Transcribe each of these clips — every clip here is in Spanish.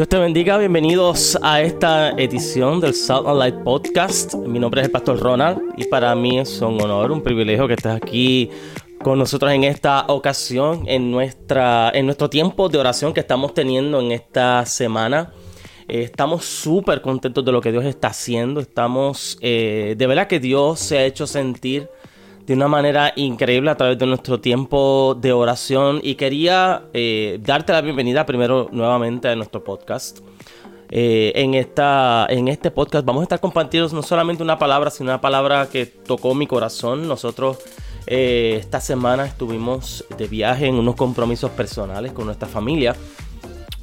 Dios te bendiga, bienvenidos a esta edición del and Light Podcast. Mi nombre es el Pastor Ronald y para mí es un honor, un privilegio que estés aquí con nosotros en esta ocasión, en, nuestra, en nuestro tiempo de oración que estamos teniendo en esta semana. Eh, estamos súper contentos de lo que Dios está haciendo. Estamos, eh, de verdad que Dios se ha hecho sentir de una manera increíble a través de nuestro tiempo de oración y quería eh, darte la bienvenida primero nuevamente a nuestro podcast. Eh, en, esta, en este podcast vamos a estar compartiendo no solamente una palabra, sino una palabra que tocó mi corazón. Nosotros eh, esta semana estuvimos de viaje en unos compromisos personales con nuestra familia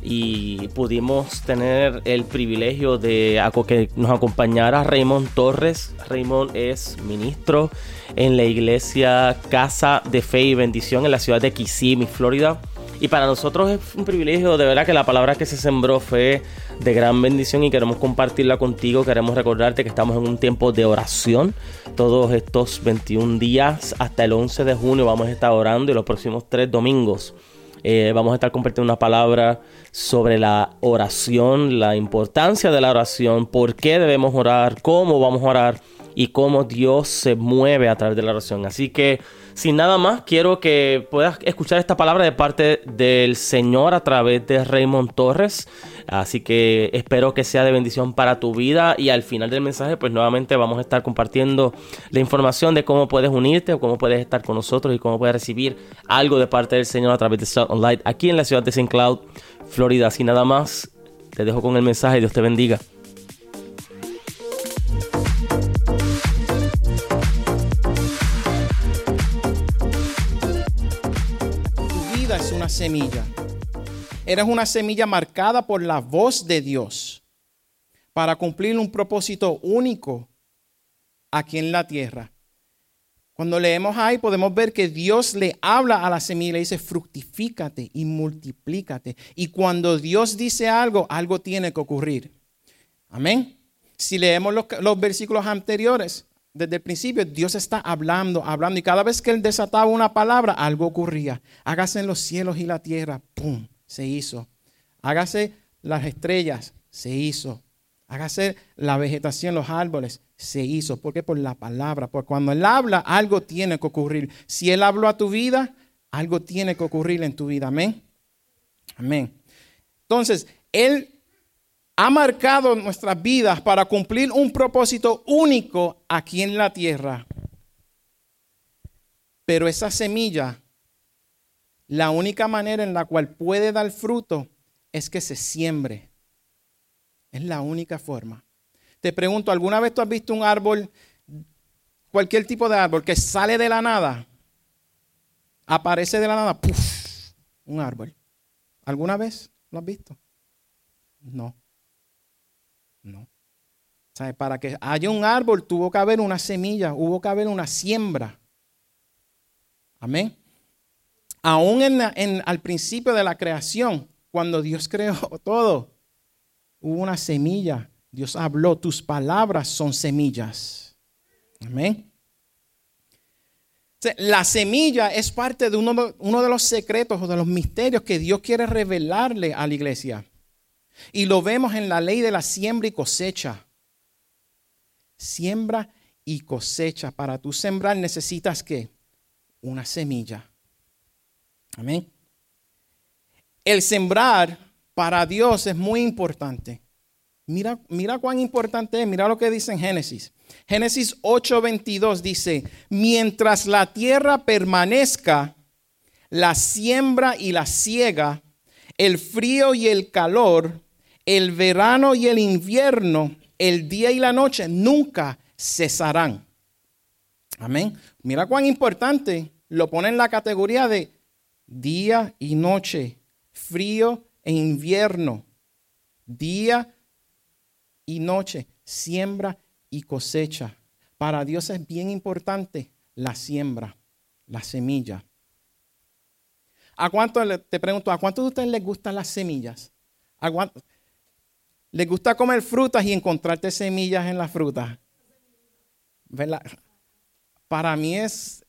y pudimos tener el privilegio de que nos acompañara Raymond Torres. Raymond es ministro en la iglesia Casa de Fe y Bendición en la ciudad de Kissimmee, Florida. Y para nosotros es un privilegio, de verdad que la palabra que se sembró fue de gran bendición y queremos compartirla contigo. Queremos recordarte que estamos en un tiempo de oración. Todos estos 21 días hasta el 11 de junio vamos a estar orando y los próximos tres domingos eh, vamos a estar compartiendo una palabra sobre la oración, la importancia de la oración, por qué debemos orar, cómo vamos a orar y cómo Dios se mueve a través de la oración. Así que sin nada más, quiero que puedas escuchar esta palabra de parte del Señor a través de Raymond Torres. Así que espero que sea de bendición para tu vida y al final del mensaje pues nuevamente vamos a estar compartiendo la información de cómo puedes unirte o cómo puedes estar con nosotros y cómo puedes recibir algo de parte del Señor a través de South Light aquí en la ciudad de St. Cloud, Florida. Sin nada más, te dejo con el mensaje. Dios te bendiga. semilla. Eres una semilla marcada por la voz de Dios para cumplir un propósito único aquí en la tierra. Cuando leemos ahí podemos ver que Dios le habla a la semilla y dice, fructifícate y multiplícate. Y cuando Dios dice algo, algo tiene que ocurrir. Amén. Si leemos los, los versículos anteriores, desde el principio Dios está hablando, hablando y cada vez que Él desataba una palabra, algo ocurría. Hágase en los cielos y la tierra, ¡pum! Se hizo. Hágase las estrellas, se hizo. Hágase la vegetación, los árboles, se hizo. ¿Por qué? Por la palabra. Porque cuando Él habla, algo tiene que ocurrir. Si Él habló a tu vida, algo tiene que ocurrir en tu vida. Amén. Amén. Entonces, Él ha marcado nuestras vidas para cumplir un propósito único aquí en la tierra. Pero esa semilla, la única manera en la cual puede dar fruto es que se siembre. Es la única forma. Te pregunto, ¿alguna vez tú has visto un árbol, cualquier tipo de árbol, que sale de la nada? Aparece de la nada, ¡puf! Un árbol. ¿Alguna vez lo has visto? No. No. Para que haya un árbol tuvo que haber una semilla, hubo que haber una siembra. Amén. Aún en, al principio de la creación, cuando Dios creó todo, hubo una semilla. Dios habló, tus palabras son semillas. Amén. La semilla es parte de uno, de los secretos o de los misterios que Dios quiere revelarle a la iglesia. Y lo vemos en la ley de la siembra y cosecha. Siembra y cosecha. Para tú sembrar necesitas qué? Una semilla. Amén. El sembrar para Dios es muy importante. Mira, mira cuán importante es. Mira lo que dice en Génesis. Génesis 8:22 dice, mientras la tierra permanezca, la siembra y la siega, el frío y el calor, el verano y el invierno, el día y la noche nunca cesarán. Amén. Mira cuán importante lo pone en la categoría de día y noche, frío e invierno, día y noche, siembra y cosecha. Para Dios es bien importante la siembra, la semilla. ¿A cuánto, te pregunto, ¿a cuántos de ustedes les gustan las semillas? ¿A cuánto, ¿Les gusta comer frutas y encontrarte semillas en la fruta? Para mí es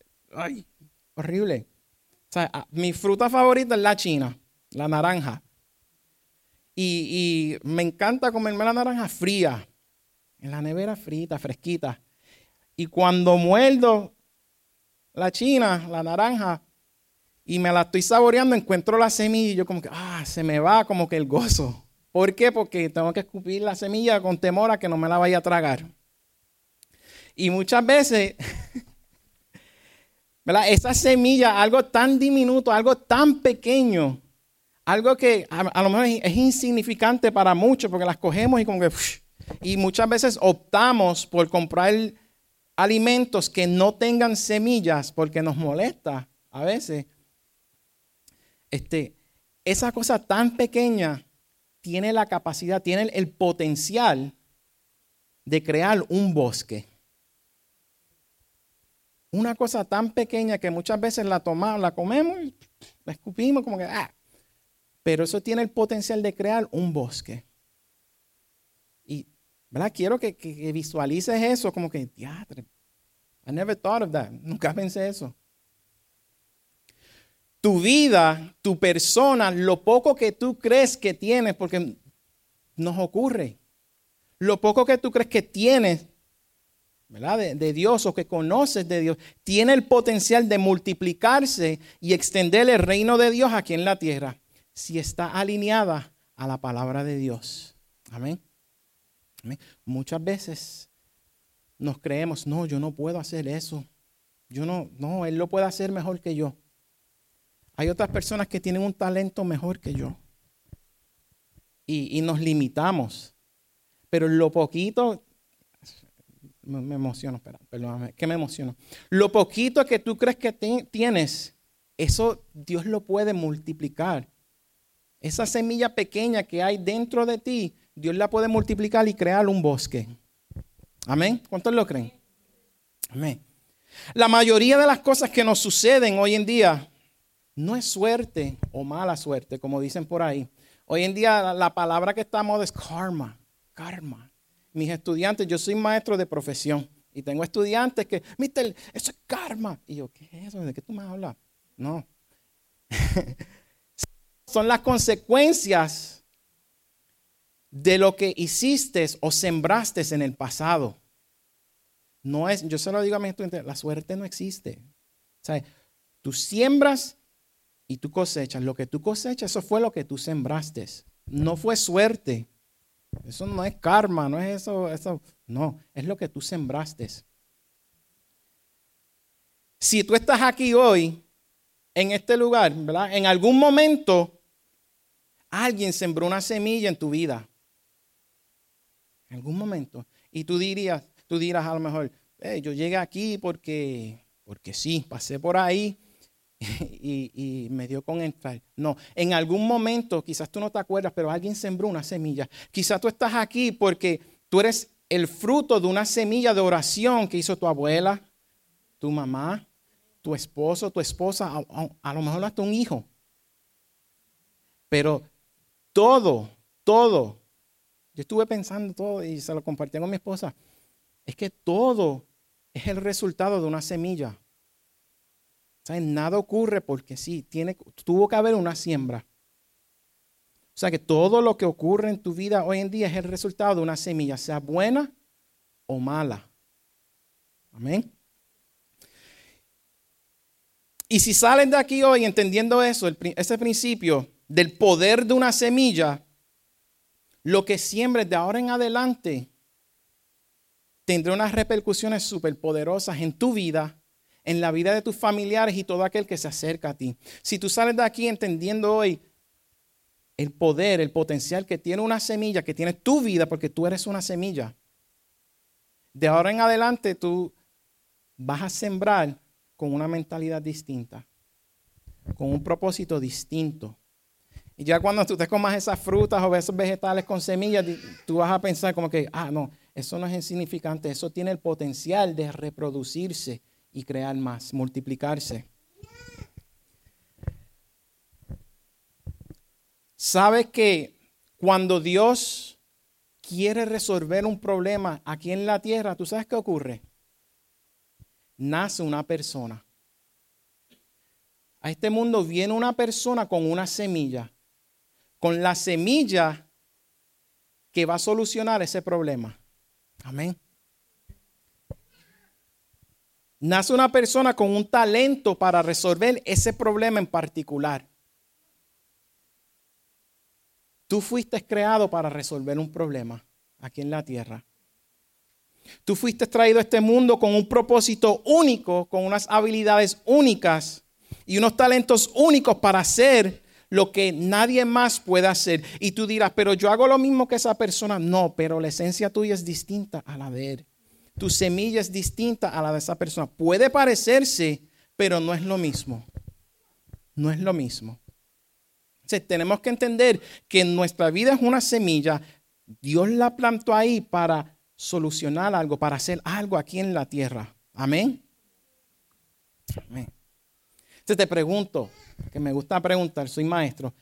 horrible. Mi fruta favorita es la china, la naranja. Y, y me encanta comerme la naranja fría, en la nevera frita, fresquita. Y cuando muerdo la china, la naranja, y me la estoy saboreando, encuentro la semilla y yo como que, ah, se me va como que el gozo. ¿Por qué? Porque tengo que escupir la semilla con temor a que no me la vaya a tragar. Y muchas veces, Esa semilla, algo tan diminuto, algo tan pequeño, algo que a, lo mejor es insignificante para muchos, porque las cogemos y como que... Y muchas veces optamos por comprar alimentos que no tengan semillas porque nos molesta a veces este, esa cosa tan pequeña tiene la capacidad, tiene el, potencial de crear un bosque. Una cosa tan pequeña que muchas veces la tomamos, la comemos y la escupimos como que, ah. Pero eso tiene el potencial de crear un bosque. Y, ¿verdad? Quiero que, que, visualices eso como que, I never thought of that. Nunca pensé eso tu vida, tu persona, lo poco que tú crees que tienes, porque nos ocurre, lo poco que tú crees que tienes, De, Dios o que conoces de Dios, tiene el potencial de multiplicarse y extender el reino de Dios aquí en la tierra, si está alineada a la palabra de Dios. Amén. Amén. Muchas veces nos creemos, no, yo no puedo hacer eso. Yo no, no, Él lo puede hacer mejor que yo. Hay otras personas que tienen un talento mejor que yo. Y, nos limitamos. Pero lo poquito, me, emociono, espera, perdóname, que me emociono. Lo poquito que tú crees que tienes, eso Dios lo puede multiplicar. Esa semilla pequeña que hay dentro de ti, Dios la puede multiplicar y crear un bosque. Amén. ¿Cuántos lo creen? Amén. La mayoría de las cosas que nos suceden hoy en día no es suerte o mala suerte, como dicen por ahí. Hoy en día la palabra que estamos es karma, karma. Mis estudiantes, yo soy maestro de profesión y tengo estudiantes que, mister, eso es karma. Y yo, ¿qué es eso? ¿De qué tú me hablas? No. Son las consecuencias de lo que hiciste o sembraste en el pasado. No es, yo se lo digo a mis estudiantes, la suerte no existe. O tú siembras y tú cosechas. Lo que tú cosechas, eso fue lo que tú sembraste. No fue suerte. Eso no es karma, no es eso, eso. No, es lo que tú sembraste. Si tú estás aquí hoy, en este lugar. En algún momento, alguien sembró una semilla en tu vida. En algún momento. Y tú dirías, tú dirás a lo mejor, yo llegué aquí porque, porque sí, pasé por ahí y, me dio con entrar. No, en algún momento, quizás tú no te acuerdas, pero alguien sembró una semilla. Quizás tú estás aquí porque tú eres el fruto de una semilla de oración que hizo tu abuela, tu mamá, tu esposo, tu esposa, a, lo mejor hasta un hijo. Pero todo, todo, yo estuve pensando todo y se lo compartí con mi esposa, es que todo es el resultado de una semilla. Nada ocurre porque sí, tiene, tuvo que haber una siembra. O sea que todo lo que ocurre en tu vida hoy en día es el resultado de una semilla, sea buena o mala. Amén. Y si salen de aquí hoy entendiendo eso, ese principio del poder de una semilla, lo que siembres de ahora en adelante tendrá unas repercusiones súper poderosas en tu vida en la vida de tus familiares y todo aquel que se acerca a ti. Si tú sales de aquí entendiendo hoy el poder, el potencial que tiene una semilla, que tiene tu vida, porque tú eres una semilla, de ahora en adelante tú vas a sembrar con una mentalidad distinta, con un propósito distinto. Y ya cuando tú te comas esas frutas o esos vegetales con semillas, tú vas a pensar como que, ah, no, eso no es insignificante, eso tiene el potencial de reproducirse y crear más, multiplicarse. ¿Sabes que cuando Dios quiere resolver un problema aquí en la tierra, ¿tú sabes qué ocurre? Nace una persona. A este mundo viene una persona con una semilla. Con la semilla que va a solucionar ese problema. Amén. Nace una persona con un talento para resolver ese problema en particular. Tú fuiste creado para resolver un problema aquí en la tierra. Tú fuiste traído a este mundo con un propósito único, con unas habilidades únicas y unos talentos únicos para hacer lo que nadie más puede hacer. Y tú dirás, pero yo hago lo mismo que esa persona. No, pero la esencia tuya es distinta a la de él. Tu semilla es distinta a la de esa persona. Puede parecerse, pero no es lo mismo. No es lo mismo. tenemos que entender que nuestra vida es una semilla. Dios la plantó ahí para solucionar algo, para hacer algo aquí en la tierra. Amén. Amén. Entonces te pregunto, que me gusta preguntar, soy maestro.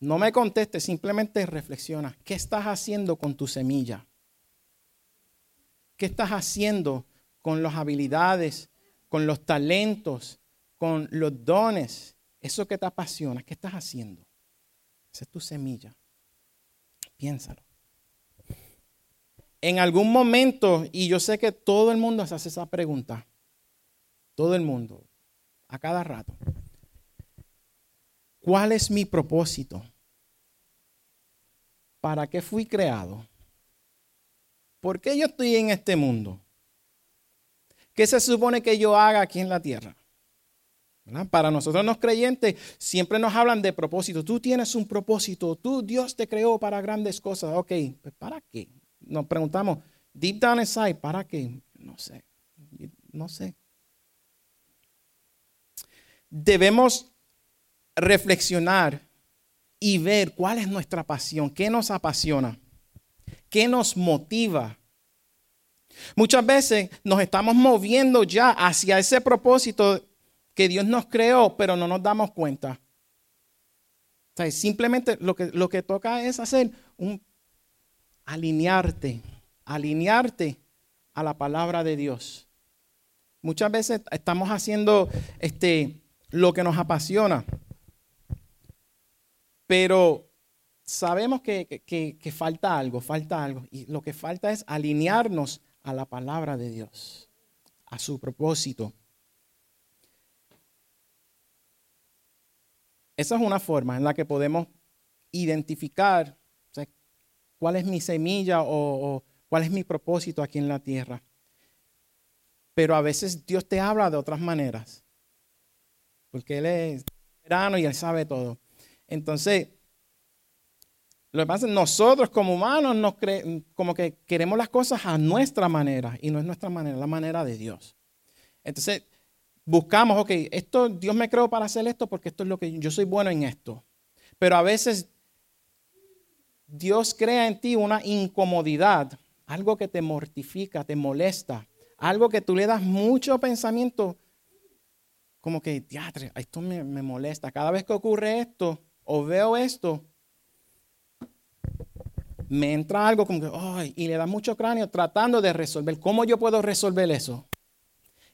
No me contestes, simplemente reflexiona. ¿Qué estás haciendo con tu semilla? ¿Qué estás haciendo con las habilidades, con los talentos, con los dones? Eso que te apasiona, ¿qué estás haciendo? Esa es tu semilla. Piénsalo. En algún momento, y yo sé que todo el mundo se hace esa pregunta, todo el mundo, a cada rato. ¿Cuál es mi propósito? ¿Para qué fui creado? ¿Por qué yo estoy en este mundo? ¿Qué se supone que yo haga aquí en la tierra? Para nosotros los creyentes siempre nos hablan de propósito. Tú tienes un propósito, tú Dios te creó para grandes cosas. Ok, pues ¿para qué? Nos preguntamos, deep down inside, ¿para qué? No sé, no sé. Debemos reflexionar y ver cuál es nuestra pasión, qué nos apasiona. ¿Qué nos motiva? Muchas veces nos estamos moviendo ya hacia ese propósito que Dios nos creó, pero no nos damos cuenta. simplemente lo que, lo que toca es hacer un alinearte, alinearte a la palabra de Dios. Muchas veces estamos haciendo este, lo que nos apasiona, pero sabemos que, falta algo, falta algo. Y lo que falta es alinearnos a la palabra de Dios, a su propósito. Esa es una forma en la que podemos identificar cuál es mi semilla o, o, cuál es mi propósito aquí en la tierra. Pero a veces Dios te habla de otras maneras, porque Él es verano y Él sabe todo. Entonces, lo que pasa es nosotros como humanos nos como que queremos las cosas a nuestra manera y no es nuestra manera, es la manera de Dios. Entonces, buscamos, ok, esto Dios me creó para hacer esto porque esto es lo que yo soy bueno en esto. Pero a veces Dios crea en ti una incomodidad, algo que te mortifica, te molesta, algo que tú le das mucho pensamiento, como que, teatro, esto me, me molesta. Cada vez que ocurre esto o veo esto, me entra algo como que, ay, y le da mucho cráneo tratando de resolver. ¿Cómo yo puedo resolver eso?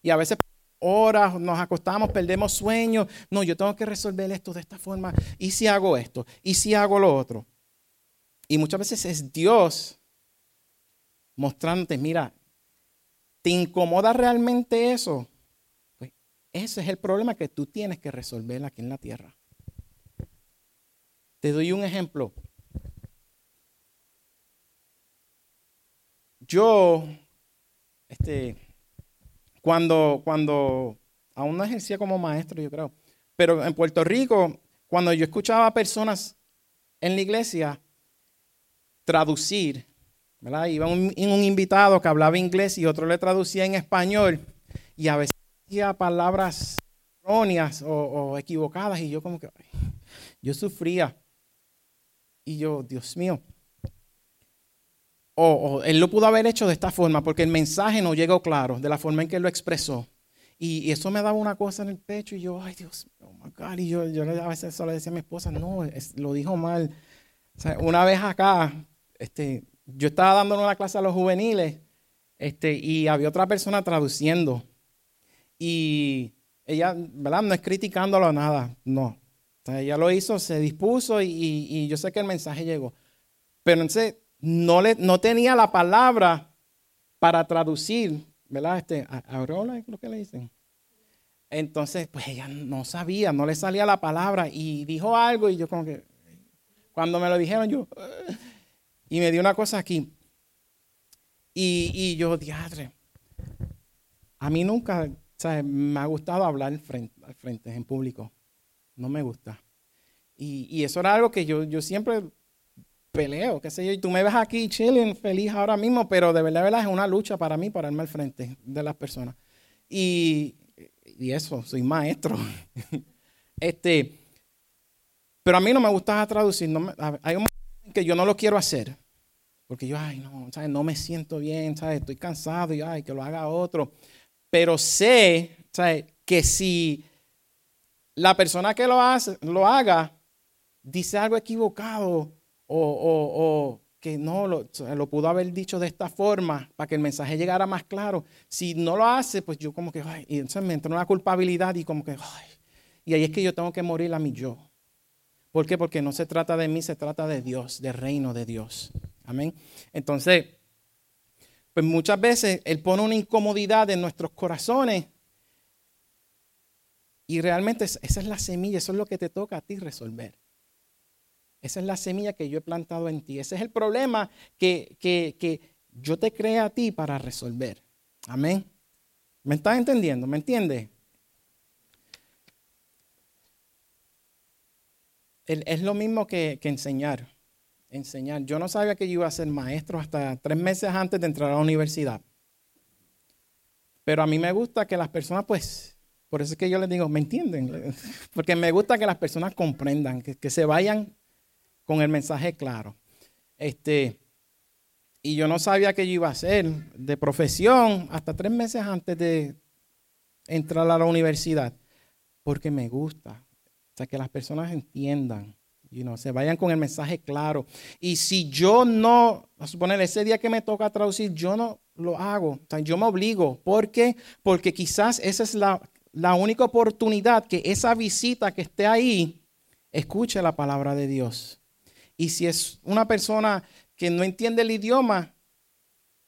Y a veces horas nos acostamos, perdemos sueño. No, yo tengo que resolver esto de esta forma. ¿Y si hago esto? ¿Y si hago lo otro? Y muchas veces es Dios mostrándote, mira, ¿te incomoda realmente eso? Pues ese es el problema que tú tienes que resolver aquí en la tierra. Te doy un ejemplo. Yo, este, cuando, cuando aún no ejercía como maestro, yo creo, pero en Puerto Rico, cuando yo escuchaba a personas en la iglesia traducir, ¿verdad? Iba un, un invitado que hablaba inglés y otro le traducía en español y a veces decía palabras erróneas o, o equivocadas y yo como que, yo sufría. Y yo, Dios mío, o, él lo pudo haber hecho de esta forma porque el mensaje no llegó claro de la forma en que lo expresó. Y, eso me daba una cosa en el pecho y yo, ay Dios, oh my God. Y yo, a veces solo decía a mi esposa, no, lo dijo mal. una vez acá, este, yo estaba dando una clase a los juveniles este, y había otra persona traduciendo. Y ella, ¿verdad? No es criticándolo nada, no. ella lo hizo, se dispuso y, y yo sé que el mensaje llegó. Pero entonces no, le, no tenía la palabra para traducir, ¿verdad? Este, Aurora, creo que le dicen. Entonces, pues ella no sabía, no le salía la palabra y dijo algo y yo como que, cuando me lo dijeron yo, y me dio una cosa aquí. Y, y yo, diadre, a mí nunca me ha gustado hablar frente, al frente, en público. No me gusta. Y, y, eso era algo que yo, yo siempre peleo, qué sé yo. Y tú me ves aquí chilling, feliz ahora mismo, pero de verdad, verdad es una lucha para mí, para irme al frente de las personas. Y, y eso, soy maestro. este, pero a mí no me gusta traducir. Hay un momento en que yo no lo quiero hacer. Porque yo, ay, no, ¿sabes? no me siento bien, ¿sabes? estoy cansado y ay, que lo haga otro. Pero sé ¿sabes? que si la persona que lo, hace, lo haga dice algo equivocado o, o, que no lo, lo, pudo haber dicho de esta forma para que el mensaje llegara más claro. Si no lo hace, pues yo como que, y entonces me entra una culpabilidad y como que, y ahí es que yo tengo que morir a mi yo. ¿Por qué? Porque no se trata de mí, se trata de Dios, del reino de Dios. Amén. Entonces, pues muchas veces Él pone una incomodidad en nuestros corazones y realmente esa es la semilla, eso es lo que te toca a ti resolver. Esa es la semilla que yo he plantado en ti. Ese es el problema que, que, yo te creé a ti para resolver. Amén. ¿Me estás entendiendo? ¿Me entiendes? Es lo mismo que, que, enseñar. Enseñar. Yo no sabía que yo iba a ser maestro hasta tres meses antes de entrar a la universidad. Pero a mí me gusta que las personas, pues, por eso es que yo les digo, ¿me entienden? Porque me gusta que las personas comprendan, que, que se vayan con el mensaje claro. Este, y yo no sabía que yo iba a ser de profesión hasta tres meses antes de entrar a la universidad, porque me gusta. O sea, que las personas entiendan, y no se vayan con el mensaje claro. Y si yo no, a suponer ese día que me toca traducir, yo no lo hago, o sea, yo me obligo. ¿Por qué? Porque quizás esa es la, la única oportunidad que esa visita que esté ahí escuche la palabra de Dios. Y si es una persona que no entiende el idioma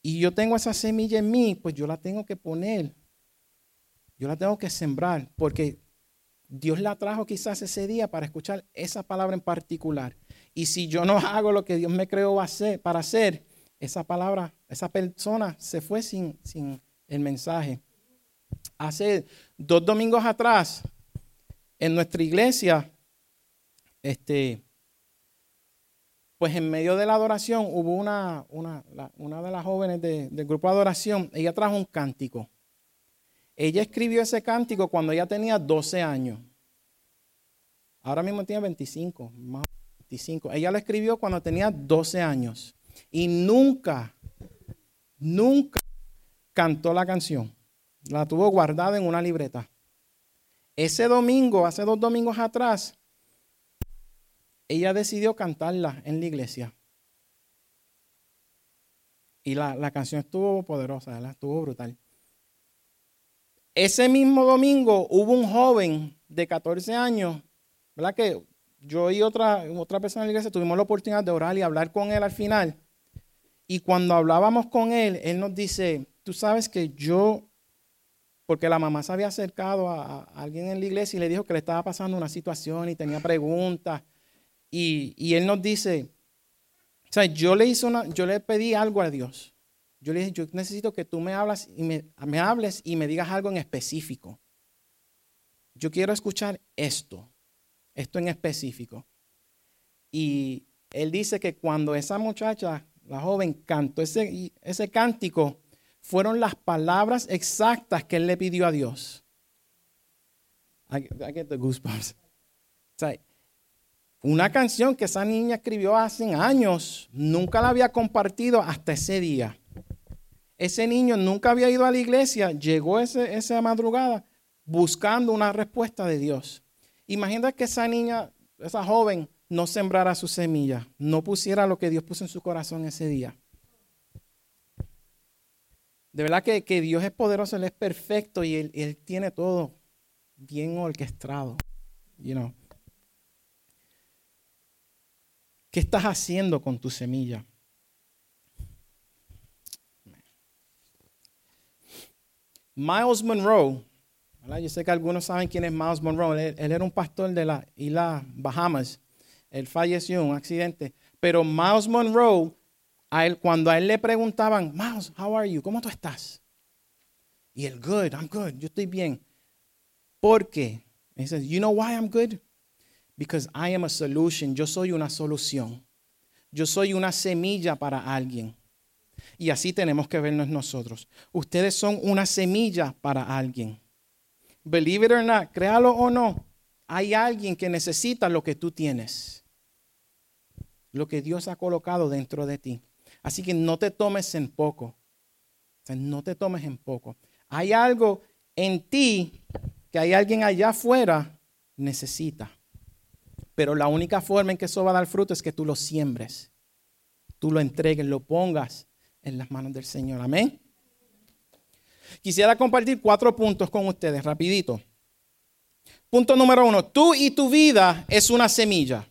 y yo tengo esa semilla en mí, pues yo la tengo que poner. Yo la tengo que sembrar porque Dios la trajo quizás ese día para escuchar esa palabra en particular. Y si yo no hago lo que Dios me creó para hacer, esa palabra, esa persona se fue sin, sin el mensaje. Hace dos domingos atrás, en nuestra iglesia, este, pues en medio de la adoración hubo una, una, una de las jóvenes del grupo de adoración, ella trajo un cántico. Ella escribió ese cántico cuando ella tenía 12 años. Ahora mismo tiene 25, más 25. Ella lo escribió cuando tenía 12 años. Y nunca, nunca cantó la canción. La tuvo guardada en una libreta. Ese domingo, hace dos domingos atrás, ella decidió cantarla en la iglesia. Y la, canción estuvo poderosa, estuvo brutal. Ese mismo domingo hubo un joven de 14 años, ¿verdad? Que yo y otra, otra persona en la iglesia tuvimos la oportunidad de orar y hablar con él al final. Y cuando hablábamos con él, él nos dice, tú sabes que yo, porque la mamá se había acercado a, a alguien en la iglesia y le dijo que le estaba pasando una situación y tenía preguntas. Y, él nos dice, o sea, yo le, hice una, yo le pedí algo a Dios. Yo le dije, yo necesito que tú me, hablas y me, hables y me digas algo en específico. Yo quiero escuchar esto, esto en específico. Y él dice que cuando esa muchacha, la joven, cantó ese, cántico, fueron las palabras exactas que él le pidió a Dios. I, get the. O sea, una canción que esa niña escribió hace años, nunca la había compartido hasta ese día. Ese niño nunca había ido a la iglesia, llegó ese, esa madrugada buscando una respuesta de Dios. Imagina que esa niña, esa joven, no sembrara su semilla, no pusiera lo que Dios puso en su corazón ese día. De verdad que, Dios es poderoso, Él es perfecto y él, él tiene todo bien orquestado. You know. ¿Qué estás haciendo con tu semilla? Miles Monroe, yo sé que algunos saben quién es Miles Monroe, él, era un pastor de las Islas Bahamas, él falleció en un accidente, pero Miles Monroe, cuando a él le preguntaban, Miles, how are you? ¿Cómo tú estás? Y él, good, I'm good, yo estoy bien. ¿Por qué? He says, you know why I'm good? Because I am a solution. Yo soy una solución. Yo soy una semilla para alguien. Y así tenemos que vernos nosotros. Ustedes son una semilla para alguien. Believe it or not, créalo o no, hay alguien que necesita lo que tú tienes. Lo que Dios ha colocado dentro de ti. Así que no te tomes en poco. no te tomes en poco. Hay algo en ti que hay alguien allá afuera necesita. Pero la única forma en que eso va a dar fruto es que tú lo siembres, tú lo entregues, lo pongas en las manos del Señor. Amén. Quisiera compartir cuatro puntos con ustedes, rapidito. Punto número uno, tú y tu vida es una semilla.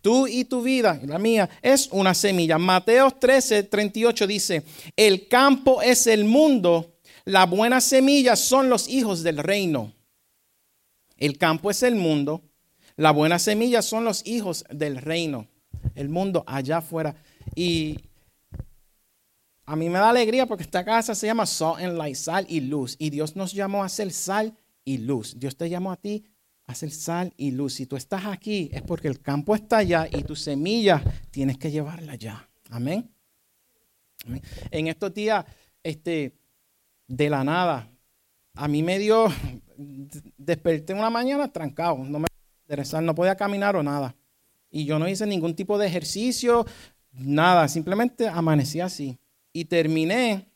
Tú y tu vida, la mía, es una semilla. Mateo 13, 38 dice, el campo es el mundo la buena semilla son los hijos del reino. El campo es el mundo. La buena semilla son los hijos del reino. El mundo allá afuera. Y a mí me da alegría porque esta casa se llama Salt and Light, sal y luz. Y Dios nos llamó a ser sal y luz. Dios te llamó a ti a ser sal y luz. Si tú estás aquí es porque el campo está allá y tu semilla tienes que llevarla allá. Amén. Amén. En estos días, este, de la nada. A mí me dio, desperté una mañana trancado, no me interesar, no podía caminar o nada. Y yo no hice ningún tipo de ejercicio, nada, simplemente amanecí así. Y terminé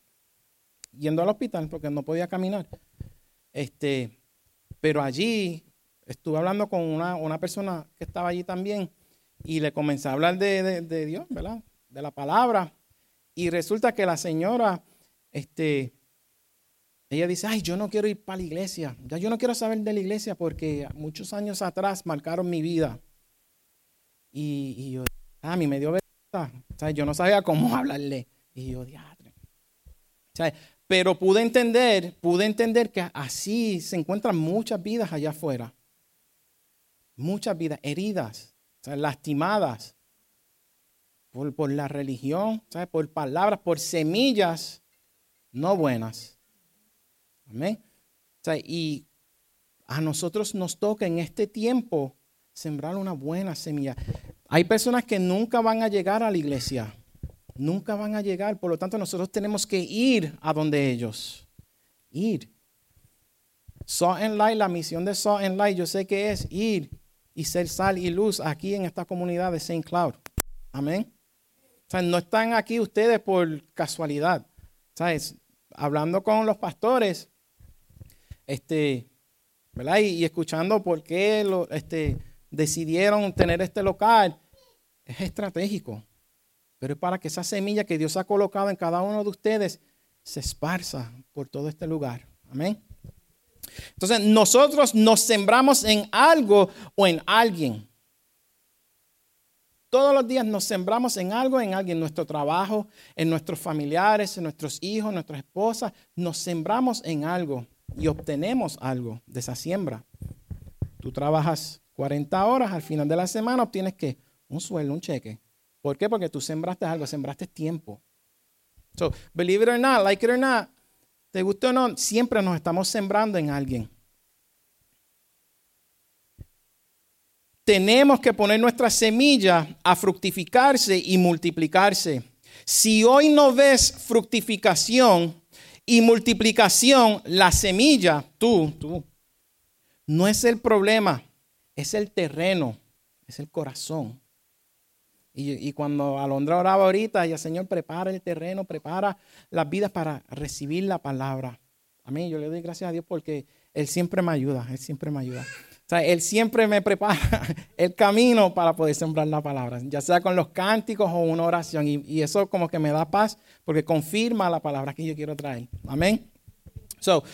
yendo al hospital porque no podía caminar. Este, pero allí estuve hablando con una, persona que estaba allí también y le comencé a hablar de, de Dios, ¿verdad? De la palabra. Y resulta que la señora, este, ella dice, ay, yo no quiero ir para la iglesia. Ya yo no quiero saber de la iglesia porque muchos años atrás marcaron mi vida. Y, yo, ah, a mí me dio vergüenza. Yo no sabía cómo hablarle. Y yo, diadre. pero pude entender, pude entender que así se encuentran muchas vidas allá afuera. Muchas vidas heridas, lastimadas por, por la religión, por palabras, por semillas no buenas. Amén. y a nosotros nos toca en este tiempo sembrar una buena semilla. Hay personas que nunca van a llegar a la iglesia. Nunca van a llegar. Por lo tanto, nosotros tenemos que ir a donde ellos. Ir. Saw and Light, la misión de Saw and Light, yo sé que es ir y ser sal y luz aquí en esta comunidad de Saint Cloud. Amén. O sea, no están aquí ustedes por casualidad. ¿Sabes? Hablando con los pastores, este, ¿verdad? Y, escuchando por qué este, decidieron tener este local, es estratégico. Pero es para que esa semilla que Dios ha colocado en cada uno de ustedes se esparza por todo este lugar. Amén. Entonces, nosotros nos sembramos en algo o en alguien. Todos los días nos sembramos en algo, en alguien, en nuestro trabajo, en nuestros familiares, en nuestros hijos, en nuestras esposas. Nos sembramos en algo y obtenemos algo de esa siembra. Tú trabajas 40 horas, al final de la semana obtienes que un sueldo, un cheque. ¿Por qué? Porque tú sembraste algo, sembraste tiempo. So, believe it or not, like it or not, te guste o no, siempre nos estamos sembrando en alguien. Tenemos que poner nuestra semilla a fructificarse y multiplicarse. Si hoy no ves fructificación, y multiplicación, la semilla, tú, tú, no es el problema, es el terreno, es el corazón. Y, cuando Alondra oraba ahorita, ella, Señor, prepara el terreno, prepara las vidas para recibir la palabra. A mí, yo le doy gracias a Dios porque Él siempre me ayuda, Él siempre me ayuda. Él siempre me prepara el camino para poder sembrar la palabra, ya sea con los cánticos o una oración. Y, eso como que me da paz porque confirma la palabra que yo quiero traer. Amén. So,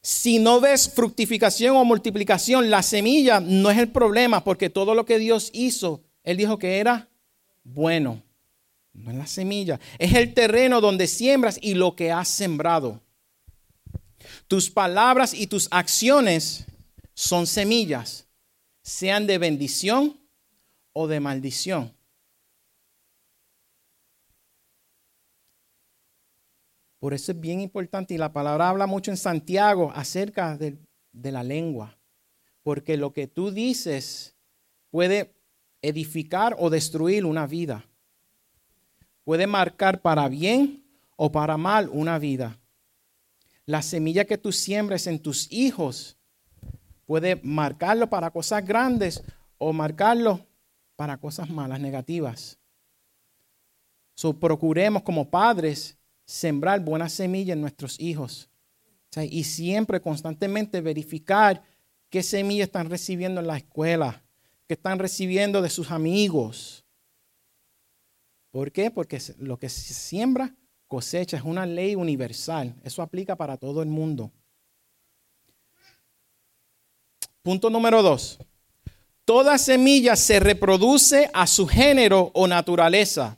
si no ves fructificación o multiplicación, la semilla no es el problema porque todo lo que Dios hizo, Él dijo que era bueno. No es la semilla. Es el terreno donde siembras y lo que has sembrado. Tus palabras y tus acciones son semillas, sean de bendición o de maldición. Por eso es bien importante y la palabra habla mucho en Santiago acerca de, de la lengua. Porque lo que tú dices puede edificar o destruir una vida. Puede marcar para bien o para mal una vida. La semilla que tú siembres en tus hijos puede marcarlo para cosas grandes o marcarlo para cosas malas, negativas. So, procuremos como padres sembrar buenas semillas en nuestros hijos. y siempre, constantemente verificar qué semillas están recibiendo en la escuela, qué están recibiendo de sus amigos. ¿Por qué? Porque lo que se siembra, cosecha. Es una ley universal. Eso aplica para todo el mundo. Punto número dos. Toda semilla se reproduce a su género o naturaleza.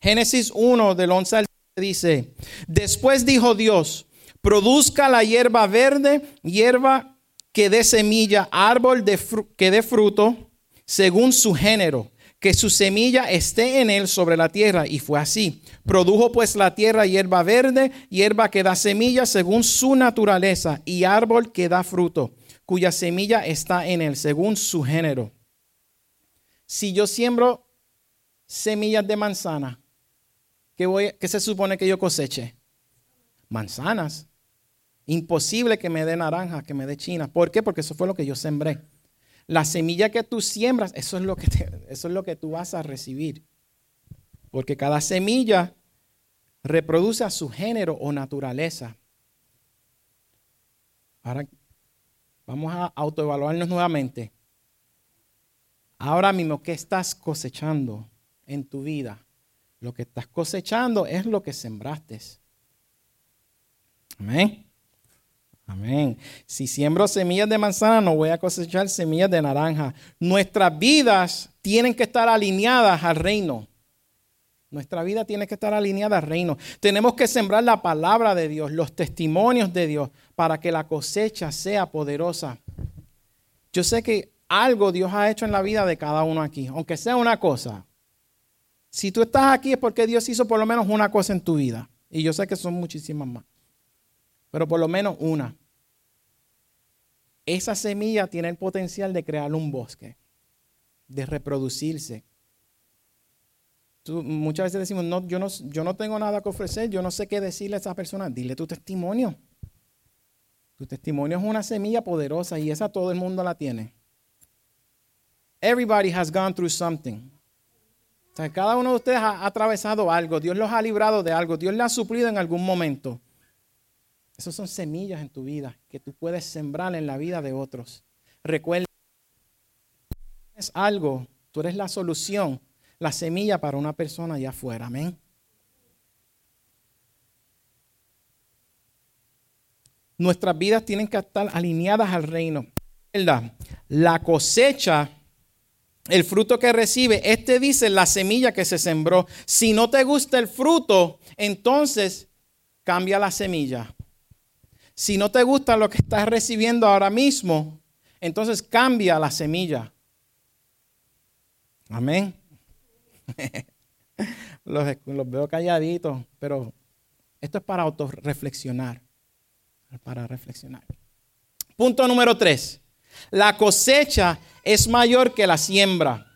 Génesis 1 del 11 al dice, después dijo Dios, produzca la hierba verde, hierba que dé semilla, árbol que dé fruto, según su género, que su semilla esté en él sobre la tierra. Y fue así. Produjo pues la tierra hierba verde, hierba que da semilla según su naturaleza, y árbol que da fruto, cuya semilla está en él, según su género. Si yo siembro semillas de manzana, ¿qué, se supone que yo coseche? Manzanas. Imposible que me dé naranja, que me dé china. ¿Por qué? Porque eso fue lo que yo sembré. La semilla que tú siembras, eso es lo que, eso es lo que tú vas a recibir. Porque cada semilla reproduce a su género o naturaleza. Ahora vamos a autoevaluarnos nuevamente. Ahora mismo, ¿qué estás cosechando en tu vida? Lo que estás cosechando es lo que sembraste. Amén. Amén. Si siembro semillas de manzana, no voy a cosechar semillas de naranja. Nuestras vidas tienen que estar alineadas al reino. Nuestra vida tiene que estar alineada al reino. Tenemos que sembrar la palabra de Dios, los testimonios de Dios, para que la cosecha sea poderosa. Yo sé que algo Dios ha hecho en la vida de cada uno aquí, aunque sea una cosa. Si tú estás aquí es porque Dios hizo por lo menos una cosa en tu vida. Y yo sé que son muchísimas más. Pero por lo menos una. Esa semilla tiene el potencial de crear un bosque, de reproducirse. Muchas veces decimos, no yo, no, yo no tengo nada que ofrecer, yo no sé qué decirle a esa persona. Dile tu testimonio. Tu testimonio es una semilla poderosa y esa todo el mundo la tiene. Everybody has gone through something cada uno de ustedes ha, atravesado algo, Dios los ha librado de algo, Dios les ha suplido en algún momento. Esas son semillas en tu vida que tú puedes sembrar en la vida de otros. Recuerda, es algo, tú eres la solución, la semilla para una persona allá afuera. Amén. Nuestras vidas tienen que estar alineadas al reino. La cosecha el fruto que recibe, este dice la semilla que se sembró. Si no te gusta el fruto, entonces cambia la semilla. Si no te gusta lo que estás recibiendo ahora mismo, entonces cambia la semilla. Amén. los, veo calladitos, pero esto es para autorreflexionar. Para reflexionar. Punto número tres. La cosecha es mayor que la siembra.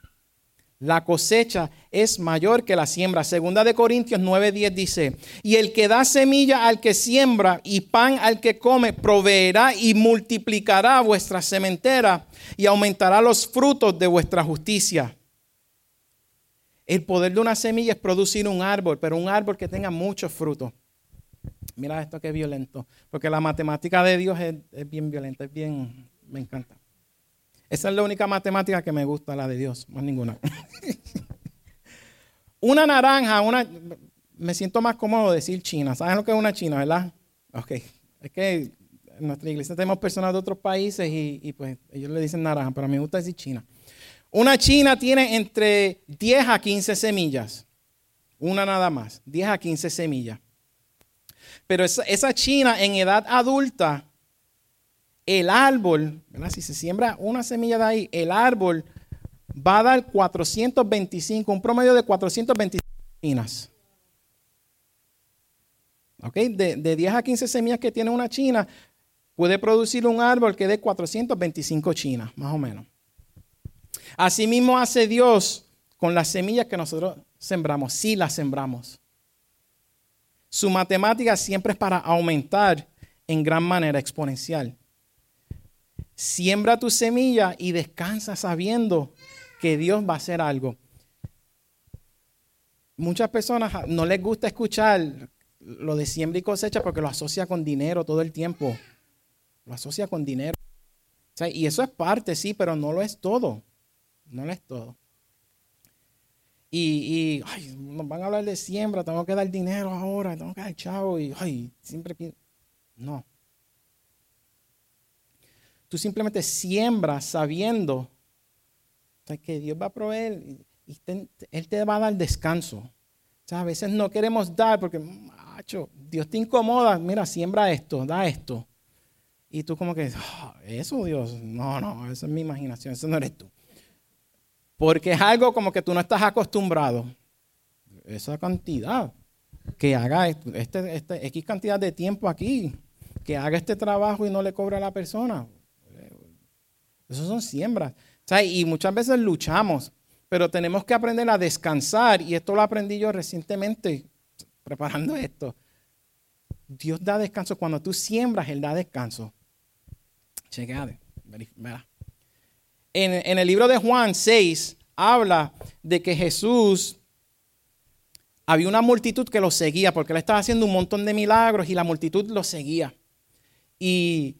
La cosecha es mayor que la siembra. Segunda de Corintios 9:10 dice, y el que da semilla al que siembra y pan al que come, proveerá y multiplicará vuestra sementera y aumentará los frutos de vuestra justicia. El poder de una semilla es producir un árbol, pero un árbol que tenga muchos frutos. Mira esto que violento, porque la matemática de Dios es, es bien violenta, es bien, me encanta. Esa es la única matemática que me gusta, la de Dios, más ninguna. una naranja, una, me siento más cómodo decir china. ¿Saben lo que es una china, verdad? Ok. Es que en nuestra iglesia tenemos personas de otros países y, y pues ellos le dicen naranja, pero a mí me gusta decir china. Una china tiene entre 10 a 15 semillas. Una nada más, 10 a 15 semillas. Pero esa, china en edad adulta, el árbol, si se siembra una semilla de ahí, el árbol va a dar 425, un promedio de 425 chinas. ¿Ok? De, de 10 a 15 semillas que tiene una china, puede producir un árbol que dé 425 chinas, más o menos. Asimismo hace Dios con las semillas que nosotros sembramos, si las sembramos. Su matemática siempre es para aumentar en gran manera exponencial. Siembra tu semilla y descansa sabiendo que Dios va a hacer algo. Muchas personas no les gusta escuchar lo de siembra y cosecha porque lo asocia con dinero todo el tiempo. Lo asocia con dinero. y eso es parte, sí, pero no lo es todo. No lo es todo. Y, nos van a hablar de siembra, tengo que dar dinero ahora, tengo que dar chavo y ay, siempre No. Tú simplemente siembras sabiendo que Dios va a proveer y Él te va a dar descanso. O a veces no queremos dar porque, macho, Dios te incomoda. Mira, siembra esto, da esto. Y tú como que, ah, eso Dios, no, no, eso es mi imaginación, eso no eres tú. Porque es algo como que tú no estás acostumbrado. Esa cantidad. Que haga este, este, X cantidad de tiempo aquí. Que haga este trabajo y no le cobre a la persona. Eso son siembras. y muchas veces luchamos, pero tenemos que aprender a descansar. Y esto lo aprendí yo recientemente preparando esto. Dios da descanso. Cuando tú siembras, Él da descanso. Chequeate. En, el libro de Juan 6 habla de que Jesús había una multitud que lo seguía porque él estaba haciendo un montón de milagros y la multitud lo seguía. Y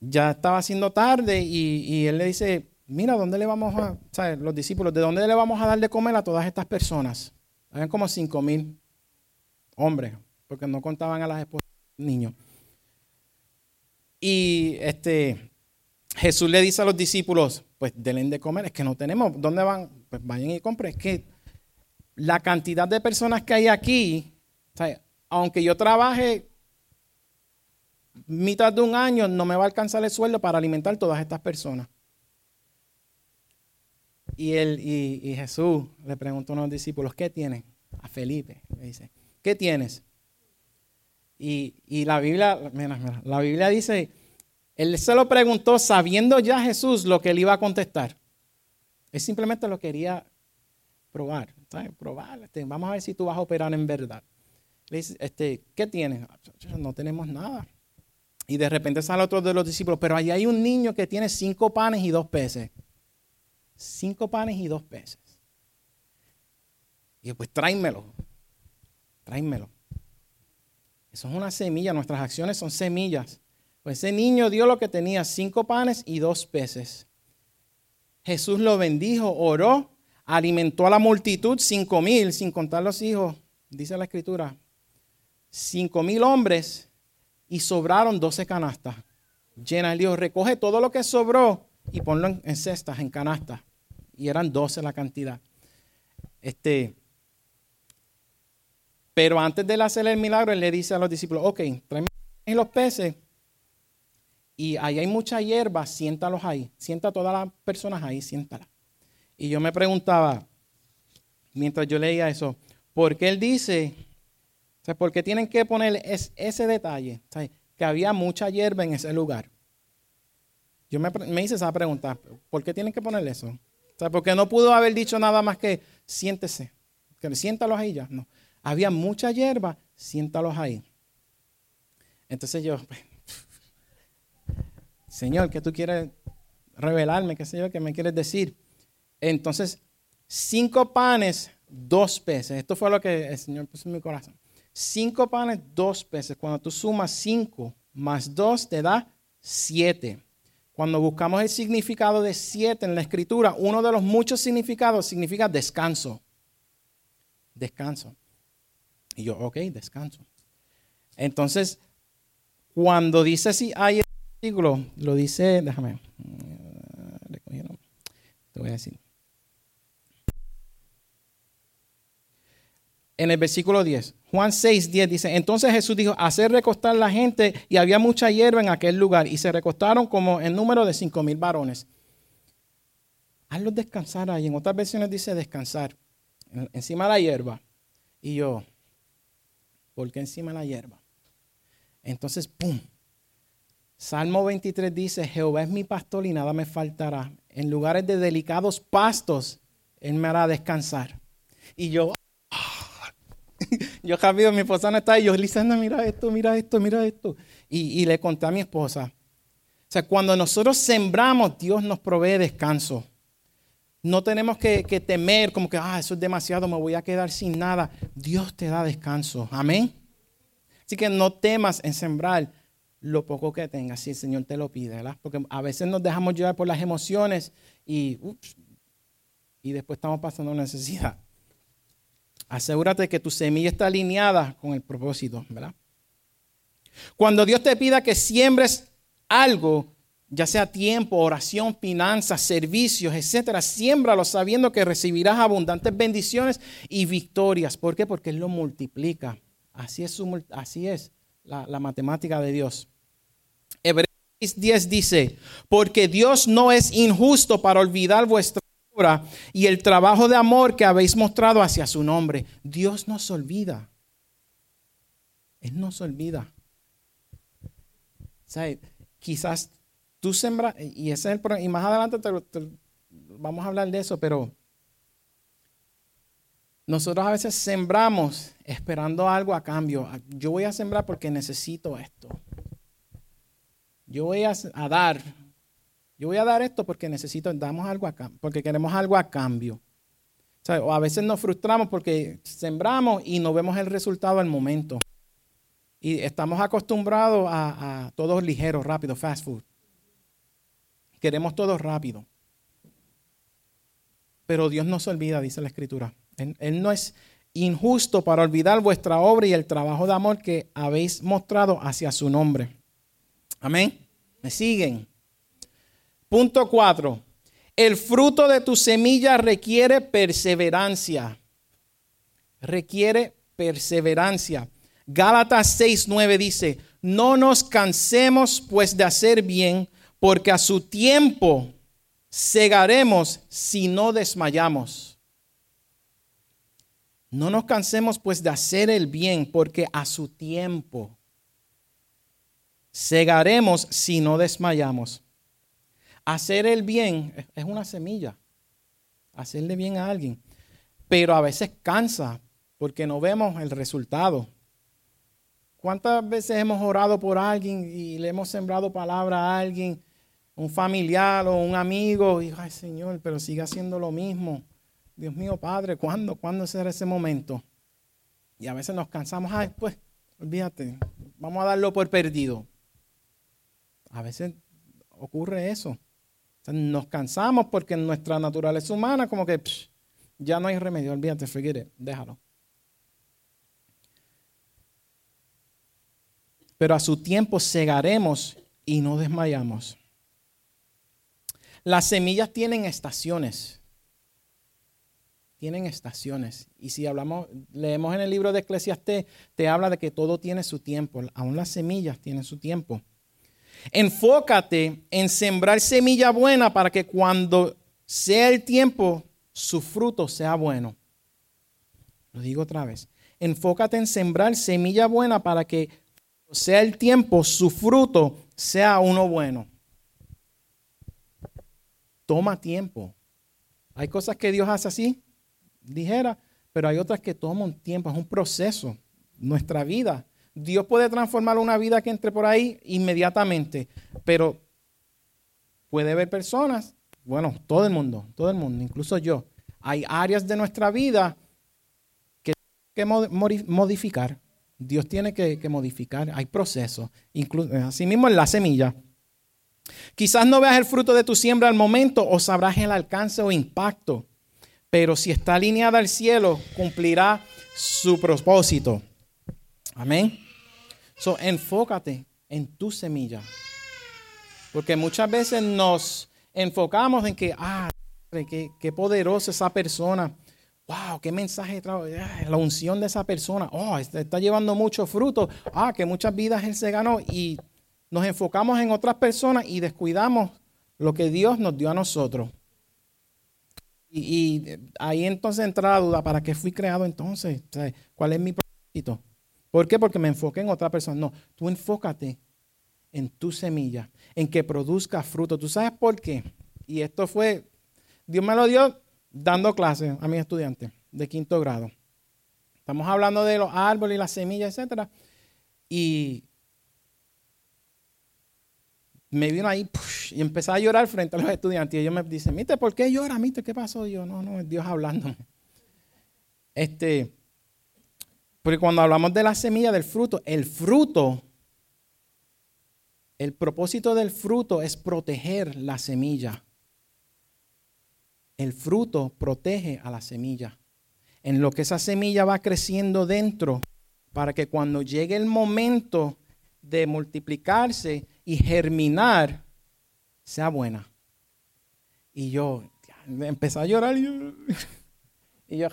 ya estaba haciendo tarde y, él le dice, mira, ¿dónde le vamos a, ¿sabes? los discípulos, ¿de dónde le vamos a dar de comer a todas estas personas? Habían como cinco mil hombres, porque no contaban a las esposas niños. Y este, Jesús le dice a los discípulos, pues denle de comer, es que no tenemos, ¿dónde van? Pues vayan y compren. Es que la cantidad de personas que hay aquí, aunque yo trabaje mitad de un año, no me va a alcanzar el sueldo para alimentar todas estas personas. Y, él, y, Jesús le preguntó a los discípulos, ¿qué tienen? A Felipe le dice, ¿qué tienes? Y, y la Biblia, mira, mira, la Biblia dice él se lo preguntó sabiendo ya Jesús lo que él iba a contestar. Él simplemente lo quería probar. Probar. Este, vamos a ver si tú vas a operar en verdad. Le dice, este, ¿qué tienes? No tenemos nada. Y de repente sale otro de los discípulos, pero ahí hay un niño que tiene cinco panes y dos peces. Cinco panes y dos peces. Y pues tráemelo. Tráemelo. Eso es una semilla. Nuestras acciones son semillas. Pues ese niño dio lo que tenía, cinco panes y dos peces. Jesús lo bendijo, oró, alimentó a la multitud, cinco mil, sin contar los hijos, dice la escritura. Cinco mil hombres y sobraron doce canastas. Llena el Dios, recoge todo lo que sobró y ponlo en, cestas, en canastas. Y eran doce la cantidad. Este, pero antes de hacer el milagro, él le dice a los discípulos, ok, tráeme los peces y ahí hay mucha hierba, siéntalos ahí. Sienta a todas las personas ahí, siéntala. Y yo me preguntaba, mientras yo leía eso, ¿por qué él dice, o sea, por qué tienen que poner ese detalle? que había mucha hierba en ese lugar. Yo me, me, hice esa pregunta, ¿por qué tienen que poner eso? O sea, porque no pudo haber dicho nada más que siéntese, que siéntalos ahí ya. No, había mucha hierba, siéntalos ahí. Entonces yo, Señor, ¿qué tú quieres revelarme? ¿Qué sé? ¿Qué me quieres decir? Entonces, cinco panes, dos peces. Esto fue lo que el Señor puso en mi corazón. Cinco panes, dos peces. Cuando tú sumas cinco más dos, te da siete. Cuando buscamos el significado de siete en la escritura, uno de los muchos significados significa descanso. Descanso. Y yo, ok, descanso. Entonces, cuando dice si hay lo dice, déjame, te voy a decir. en el versículo 10. Juan 6, 10 dice, entonces Jesús dijo, hacer recostar la gente y había mucha hierba en aquel lugar y se recostaron como en número de cinco mil varones. Hazlos descansar ahí. En otras versiones dice descansar encima de la hierba. Y yo, ¿por qué encima de la hierba? Entonces, ¡pum! Salmo 23 dice, Jehová es mi pastor y nada me faltará. En lugares de delicados pastos, Él me hará descansar. Y yo, yo rápido, mi esposa no está ahí. Yo, Lisandra, mira esto, mira esto, mira esto. Y, le conté a mi esposa. O sea, cuando nosotros sembramos, Dios nos provee descanso. No tenemos que, temer como que, ah, eso es demasiado, me voy a quedar sin nada. Dios te da descanso. Amén. Así que no temas en sembrar lo poco que tengas, si el Señor te lo pide, ¿verdad? Porque a veces nos dejamos llevar por las emociones y, y después estamos pasando necesidad. Asegúrate que tu semilla está alineada con el propósito, ¿verdad? Cuando Dios te pida que siembres algo, ya sea tiempo, oración, finanzas, servicios, etcétera, siémbralo sabiendo que recibirás abundantes bendiciones y victorias. ¿Por qué? Porque Él lo multiplica. Así es, así es la, la matemática de Dios. Hebreos 10 dice, porque Dios no es injusto para olvidar vuestra y el trabajo de amor que habéis mostrado hacia su nombre. Dios nos olvida. Él nos olvida. quizás tú sembras, y ese es el y más adelante vamos a hablar de eso, pero nosotros a veces sembramos esperando algo a cambio. Yo voy a sembrar porque necesito esto. Yo voy a dar yo voy a dar esto porque necesito, damos algo acá, porque queremos algo a cambio. O, a veces nos frustramos porque sembramos y no vemos el resultado al momento. Y estamos acostumbrados a, a todo ligero, rápido, fast food. Queremos todo rápido. Pero Dios no se olvida, dice la Escritura. él, no es injusto para olvidar vuestra obra y el trabajo de amor que habéis mostrado hacia su nombre. Amén. ¿Me siguen? Punto 4. El fruto de tu semilla requiere perseverancia. Requiere perseverancia. Gálatas 6:9 dice, no nos cansemos pues de hacer bien, porque a su tiempo segaremos si no desmayamos. No nos cansemos pues de hacer el bien, porque a su tiempo segaremos si no desmayamos. Hacer el bien es una semilla. Hacerle bien a alguien. Pero a veces cansa porque no vemos el resultado. ¿Cuántas veces hemos orado por alguien y le hemos sembrado palabra a alguien, un familiar o un amigo? Y, ay Señor, pero sigue haciendo lo mismo. Dios mío, Padre, ¿cuándo? ¿Cuándo será ese momento? Y a veces nos cansamos, ay, pues, olvídate, vamos a darlo por perdido. A veces ocurre eso nos cansamos porque en nuestra naturaleza humana como que ya no hay remedio, olvídate, forget déjalo. Pero a su tiempo segaremos y no desmayamos. Las semillas tienen estaciones. Tienen estaciones. Y si hablamos, leemos en el libro de Eclesiastés, te habla de que todo tiene su tiempo. Aún las semillas tienen su tiempo. Enfócate en sembrar semilla buena para que cuando sea el tiempo, su fruto sea bueno. Lo digo otra vez. Enfócate en sembrar semilla buena para que sea el tiempo, su fruto sea uno bueno. Toma tiempo. Hay cosas que Dios hace así, dijera, pero hay otras que toman tiempo, es un proceso. Nuestra vida Dios puede transformar una vida que entre por ahí inmediatamente, pero puede haber personas, bueno, todo el mundo, todo el mundo, incluso yo, hay áreas de nuestra vida que que modificar. Dios tiene que, modificar, hay procesos, así mismo en la semilla. Quizás no veas el fruto de tu siembra al momento o sabrás el alcance o impacto, pero si está alineada al cielo, cumplirá su propósito. Amén. So, enfócate en tu semilla. Porque muchas veces nos enfocamos en que, ah, qué, qué poderosa esa persona. wow, qué mensaje trae, la unción de esa persona, oh, este está llevando mucho fruto, ah, que muchas vidas él se ganó y nos enfocamos en otras personas y descuidamos lo que Dios nos dio a nosotros. Y, ahí entonces entra la duda, ¿para qué fui creado entonces? ¿Cuál es mi propósito? ¿Por qué? Porque me enfoqué en otra persona. No, tú enfócate en tu semilla, en que produzca fruto. ¿Tú sabes por qué? Y esto fue, Dios me lo dio dando clases a mis estudiantes de quinto grado. Estamos hablando de los árboles y las semillas, etc. Y me vino ahí y empecé a llorar frente a los estudiantes. Y ellos me dicen, ¿por qué llora? Mite, ¿qué pasó? yo, no, no, es Dios hablándome. Este, porque cuando hablamos de la semilla del fruto, el fruto, el propósito del fruto es proteger la semilla. El fruto protege a la semilla. En lo que esa semilla va creciendo dentro, para que cuando llegue el momento de multiplicarse y germinar, sea buena. Y yo empecé a llorar. Y yo, y yo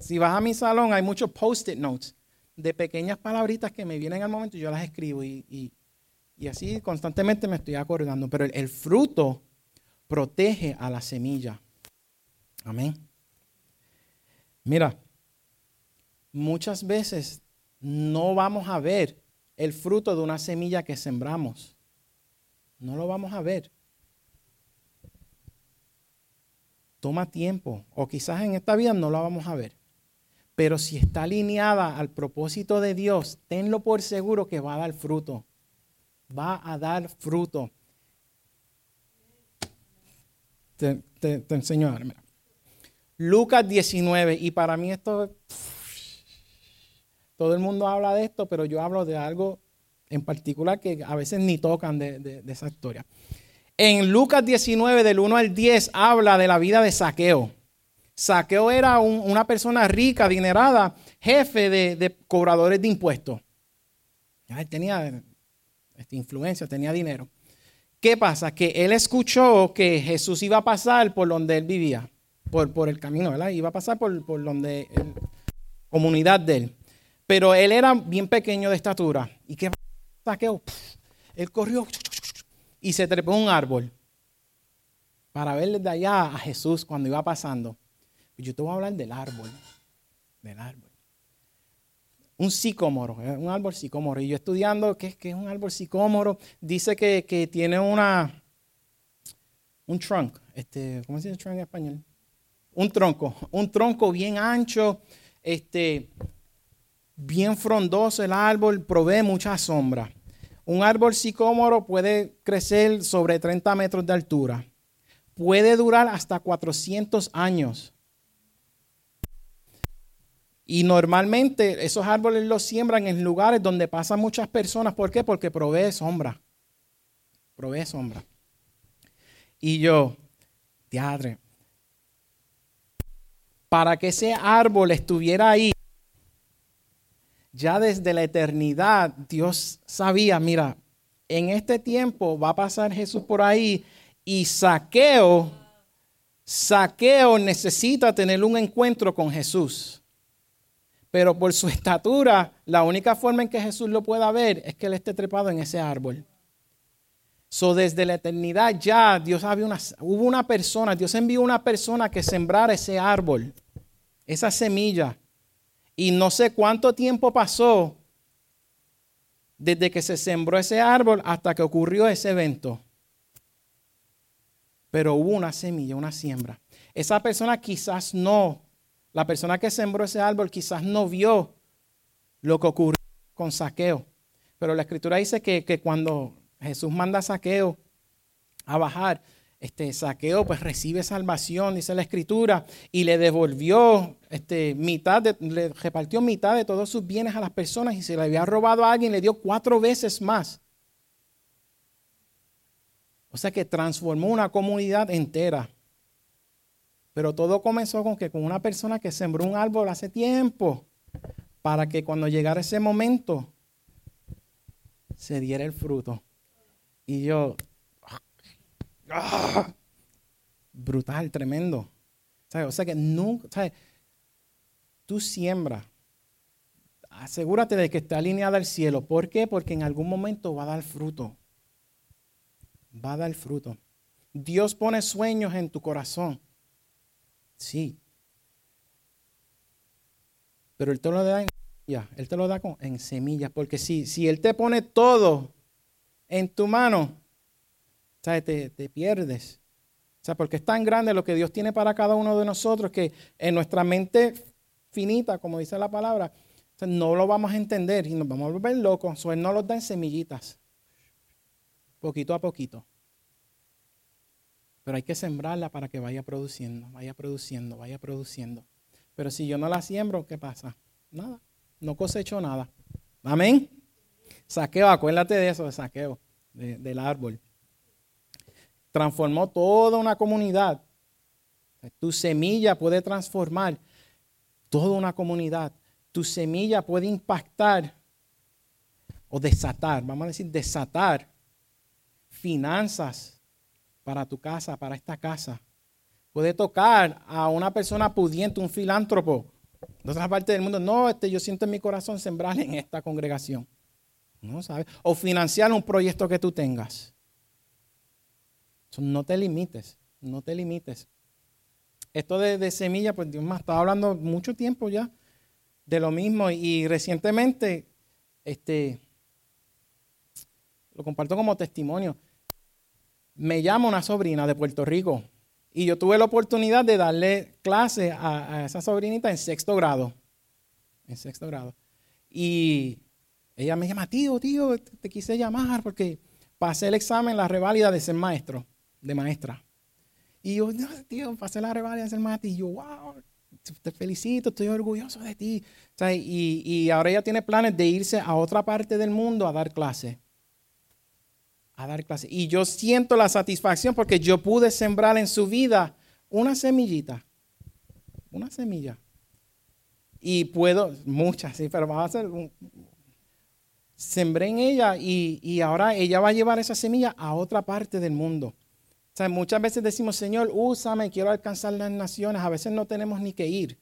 si vas a mi salón, hay muchos post-it notes de pequeñas palabritas que me vienen al momento y yo las escribo. Y, así constantemente me estoy acordando. Pero el fruto protege a la semilla. Amén. Mira, muchas veces no vamos a ver el fruto de una semilla que sembramos. No lo vamos a ver. Toma tiempo, o quizás en esta vida no la vamos a ver. Pero si está alineada al propósito de Dios, tenlo por seguro que va a dar fruto. Va a dar fruto. Te, enseño a ver. Lucas 19, y para mí esto todo el mundo habla de esto, pero yo hablo de algo en particular que a veces ni tocan de, esa historia. En Lucas 19, del 1 al 10, habla de la vida de Saqueo. Saqueo era una persona rica, adinerada, jefe de, cobradores de impuestos. Él tenía esta influencia, tenía dinero. ¿Qué pasa? Que él escuchó que Jesús iba a pasar por donde él vivía, por, el camino, ¿verdad? Iba a pasar por, donde, la comunidad de él. Pero él era bien pequeño de estatura. ¿Y qué saqueo? Él corrió y se trepó un árbol para ver desde allá a Jesús cuando iba pasando. Yo te voy a hablar del árbol. Del árbol. Un sicómoro, eh, un árbol sicómoro. Y yo estudiando qué, es un árbol sicómoro, dice que, tiene una, un trunk, este, ¿cómo se dice trunk en español? Un tronco, un tronco bien ancho, este, bien frondoso el árbol, provee mucha sombra. Un árbol sicómoro puede crecer sobre 30 metros de altura. Puede durar hasta 400 años. Y normalmente esos árboles los siembran en lugares donde pasan muchas personas. ¿Por qué? Porque provee sombra. Provee sombra. Y yo, teatro, para que ese árbol estuviera ahí, ya desde la eternidad Dios sabía, mira, en este tiempo va a pasar Jesús por ahí y saqueo, saqueo necesita tener un encuentro con Jesús. Pero por su estatura, la única forma en que Jesús lo pueda ver es que él esté trepado en ese árbol. So, desde la eternidad ya Dios había una, hubo una persona, Dios envió una persona que sembrara ese árbol, esa semilla. Y no sé cuánto tiempo pasó desde que se sembró ese árbol hasta que ocurrió ese evento. Pero hubo una semilla, una siembra. Esa persona quizás no, la persona que sembró ese árbol quizás no vio lo que ocurrió con saqueo. Pero la escritura dice que, que cuando Jesús manda a saqueo a bajar, este saqueo pues recibe salvación, dice la escritura, y le devolvió este, mitad, le repartió mitad de todos sus bienes a las personas y se le había robado a alguien, le dio cuatro veces más. O sea que transformó una comunidad entera. Pero todo comenzó con que con una persona que sembró un árbol hace tiempo, para que cuando llegara ese momento se diera el fruto. Y yo, ¡Ah! Brutal, tremendo. O sea que nunca, tú siembras, asegúrate de que esté alineada al cielo. ¿Por qué? Porque en algún momento va a dar fruto. Va a dar fruto. Dios pone sueños en tu corazón. Sí. Pero Él te lo da en semillas. Él te lo da en semillas. Porque si, si Él te pone todo en tu mano, ¿sabes? Te, te pierdes. O sea, porque es tan grande lo que Dios tiene para cada uno de nosotros que en nuestra mente finita, como dice la palabra, no lo vamos a entender y nos vamos a volver locos. O Él no los da en semillitas, poquito a poquito. Pero hay que sembrarla para que vaya produciendo, vaya produciendo, vaya produciendo. Pero si yo no la siembro, ¿qué pasa? Nada, no cosecho nada. Amén. Saqueo, acuérdate de eso, de saqueo, del árbol. Transformó toda una comunidad. Tu semilla puede transformar toda una comunidad. Tu semilla puede impactar o desatar, vamos a decir, desatar finanzas para tu casa, para esta casa. Puede tocar a una persona pudiente, un filántropo de otra parte del mundo. No, este, yo siento en mi corazón sembrar en esta congregación. ¿No sabes? O financiar un proyecto que tú tengas. No te limites, no te limites. Esto de, semilla, pues Dios me ha estado hablando mucho tiempo ya de lo mismo y recientemente, este, lo comparto como testimonio me llama una sobrina de Puerto Rico y yo tuve la oportunidad de darle clase a, esa sobrinita en sexto grado. En sexto grado. Y ella me llama, tío, tío, te, quise llamar porque pasé el examen, la reválida de ser maestro, de maestra. Y yo, tío, pasé la reválida de ser maestra. Y yo, wow, te felicito, estoy orgulloso de ti. y, y ahora ella tiene planes de irse a otra parte del mundo a dar clase a dar clase. Y yo siento la satisfacción porque yo pude sembrar en su vida una semillita. Una semilla. Y puedo, muchas, sí, pero vamos a hacer. sembré en ella y, y, ahora ella va a llevar esa semilla a otra parte del mundo. Muchas veces decimos, Señor, úsame, quiero alcanzar las naciones. A veces no tenemos ni que ir.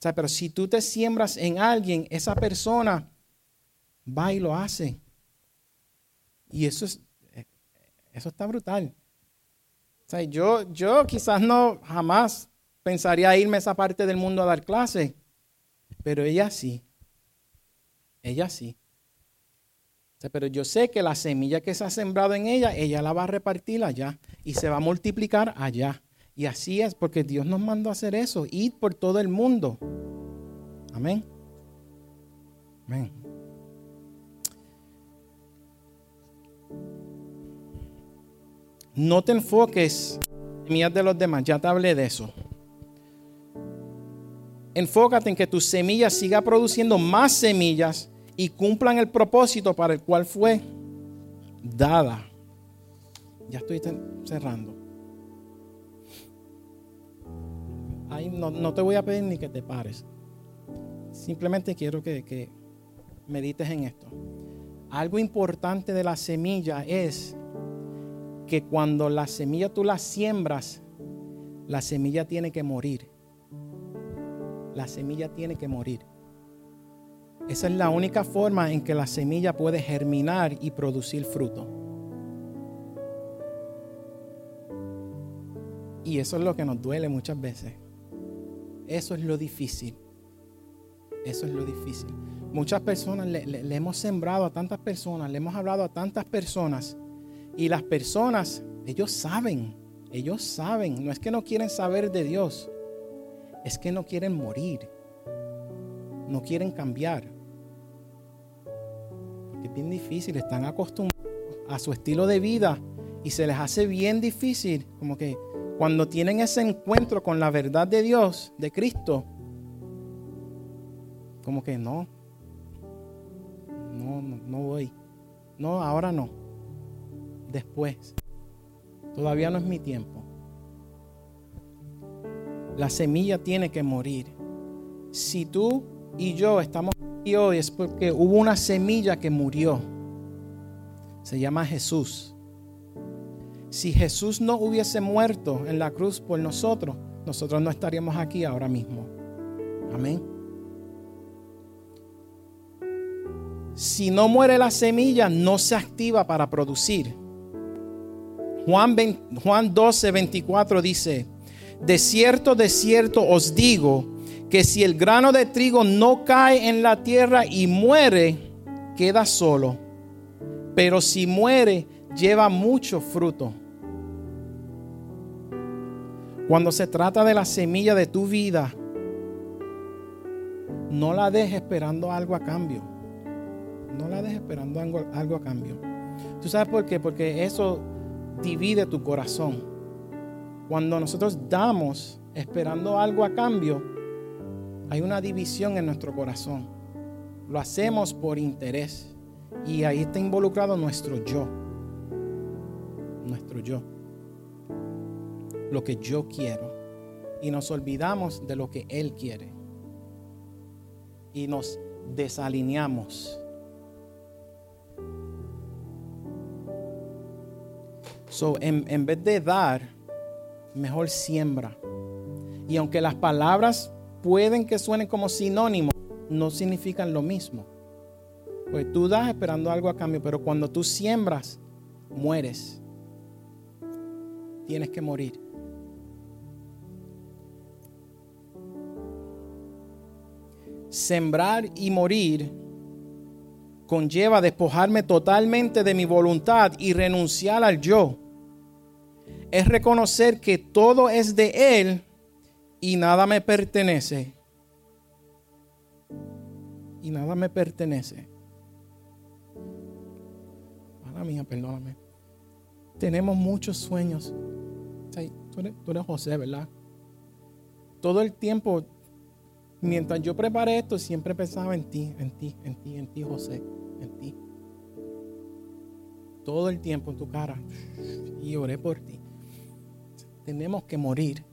Pero si tú te siembras en alguien, esa persona va y lo hace. Y eso, es, eh, eso está brutal. Yo, yo quizás no jamás pensaría irme a esa parte del mundo a dar clase, pero ella sí. Ella sí. Pero yo sé que la semilla que se ha sembrado en ella, ella la va a repartir allá y se va a multiplicar allá. Y así es, porque Dios nos mandó a hacer eso, ir por todo el mundo. Amén. Amén. No te enfoques en semillas de los demás, ya te hablé de eso. Enfócate en que tu semilla siga produciendo más semillas y cumplan el propósito para el cual fue dada. Ya estoy cerrando. Ahí no, te voy a pedir ni que te pares. Simplemente quiero que, que medites en esto. Algo importante de la semilla es que cuando la semilla tú la siembras, la semilla tiene que morir. La semilla tiene que morir. Esa es la única forma en que la semilla puede germinar y producir fruto. Y eso es lo que nos duele muchas veces. Eso es lo difícil. Eso es lo difícil. Muchas personas le, hemos sembrado a tantas personas, le hemos hablado a tantas personas y las personas, ellos saben, ellos saben, no es que no quieren saber de Dios, es que no quieren morir, no quieren cambiar. Es bien difícil, están acostumbrados a su estilo de vida y se les hace bien difícil, como que cuando tienen ese encuentro con la verdad de Dios, de Cristo, como que no, no, no, no voy, no, ahora no después. Todavía no es mi tiempo. La semilla tiene que morir. Si tú y yo estamos hoy es porque hubo una semilla que murió. Se llama Jesús. Si Jesús no hubiese muerto en la cruz por nosotros, nosotros no estaríamos aquí ahora mismo. Amén. Si no muere la semilla, no se activa para producir. Juan, Juan 12, 24 dice, de cierto, de cierto os digo, que si el grano de trigo no cae en la tierra y muere, queda solo. Pero si muere, lleva mucho fruto. Cuando se trata de la semilla de tu vida, no la dejes esperando algo a cambio. No la dejes esperando algo, algo a cambio. ¿Tú sabes por qué? Porque eso divide tu corazón. Cuando nosotros damos esperando algo a cambio, hay una división en nuestro corazón. Lo hacemos por interés. Y ahí está involucrado nuestro yo. Nuestro yo. Lo que yo quiero. Y nos olvidamos de lo que Él quiere. Y nos desalineamos. So, en, en vez de dar, mejor siembra. Y aunque las palabras pueden que suenen como sinónimos, no significan lo mismo. Pues tú das esperando algo a cambio, pero cuando tú siembras, mueres. Tienes que morir. Sembrar y morir conlleva despojarme totalmente de mi voluntad y renunciar al yo. Es reconocer que todo es de Él y nada me pertenece. Y nada me pertenece. Mala mía, perdóname. Tenemos muchos sueños. Tú eres, tú eres José, ¿verdad? Todo el tiempo, mientras yo preparé esto, siempre pensaba en ti, en ti, en ti, en ti, José, en ti. Todo el tiempo en tu cara. Y oré por ti. Tenemos que morir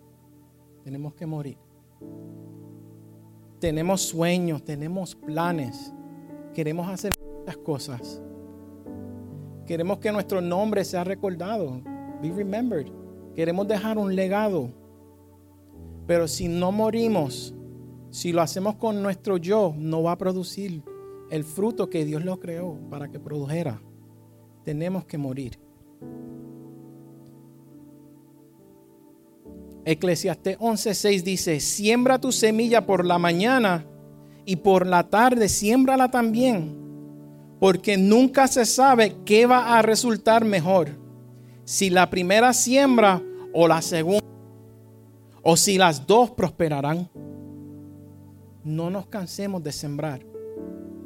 tenemos que morir. Tenemos sueños, tenemos planes. Queremos hacer muchas cosas. Queremos que nuestro nombre sea recordado. Be remembered. Queremos dejar un legado. Pero si no morimos, si lo hacemos con nuestro yo, no va a producir el fruto que Dios lo creó para que produjera. Tenemos que morir. Eclesiastés 11:6 dice, siembra tu semilla por la mañana y por la tarde siémbrala también, porque nunca se sabe qué va a resultar mejor, si la primera siembra o la segunda, o si las dos prosperarán. No nos cansemos de sembrar,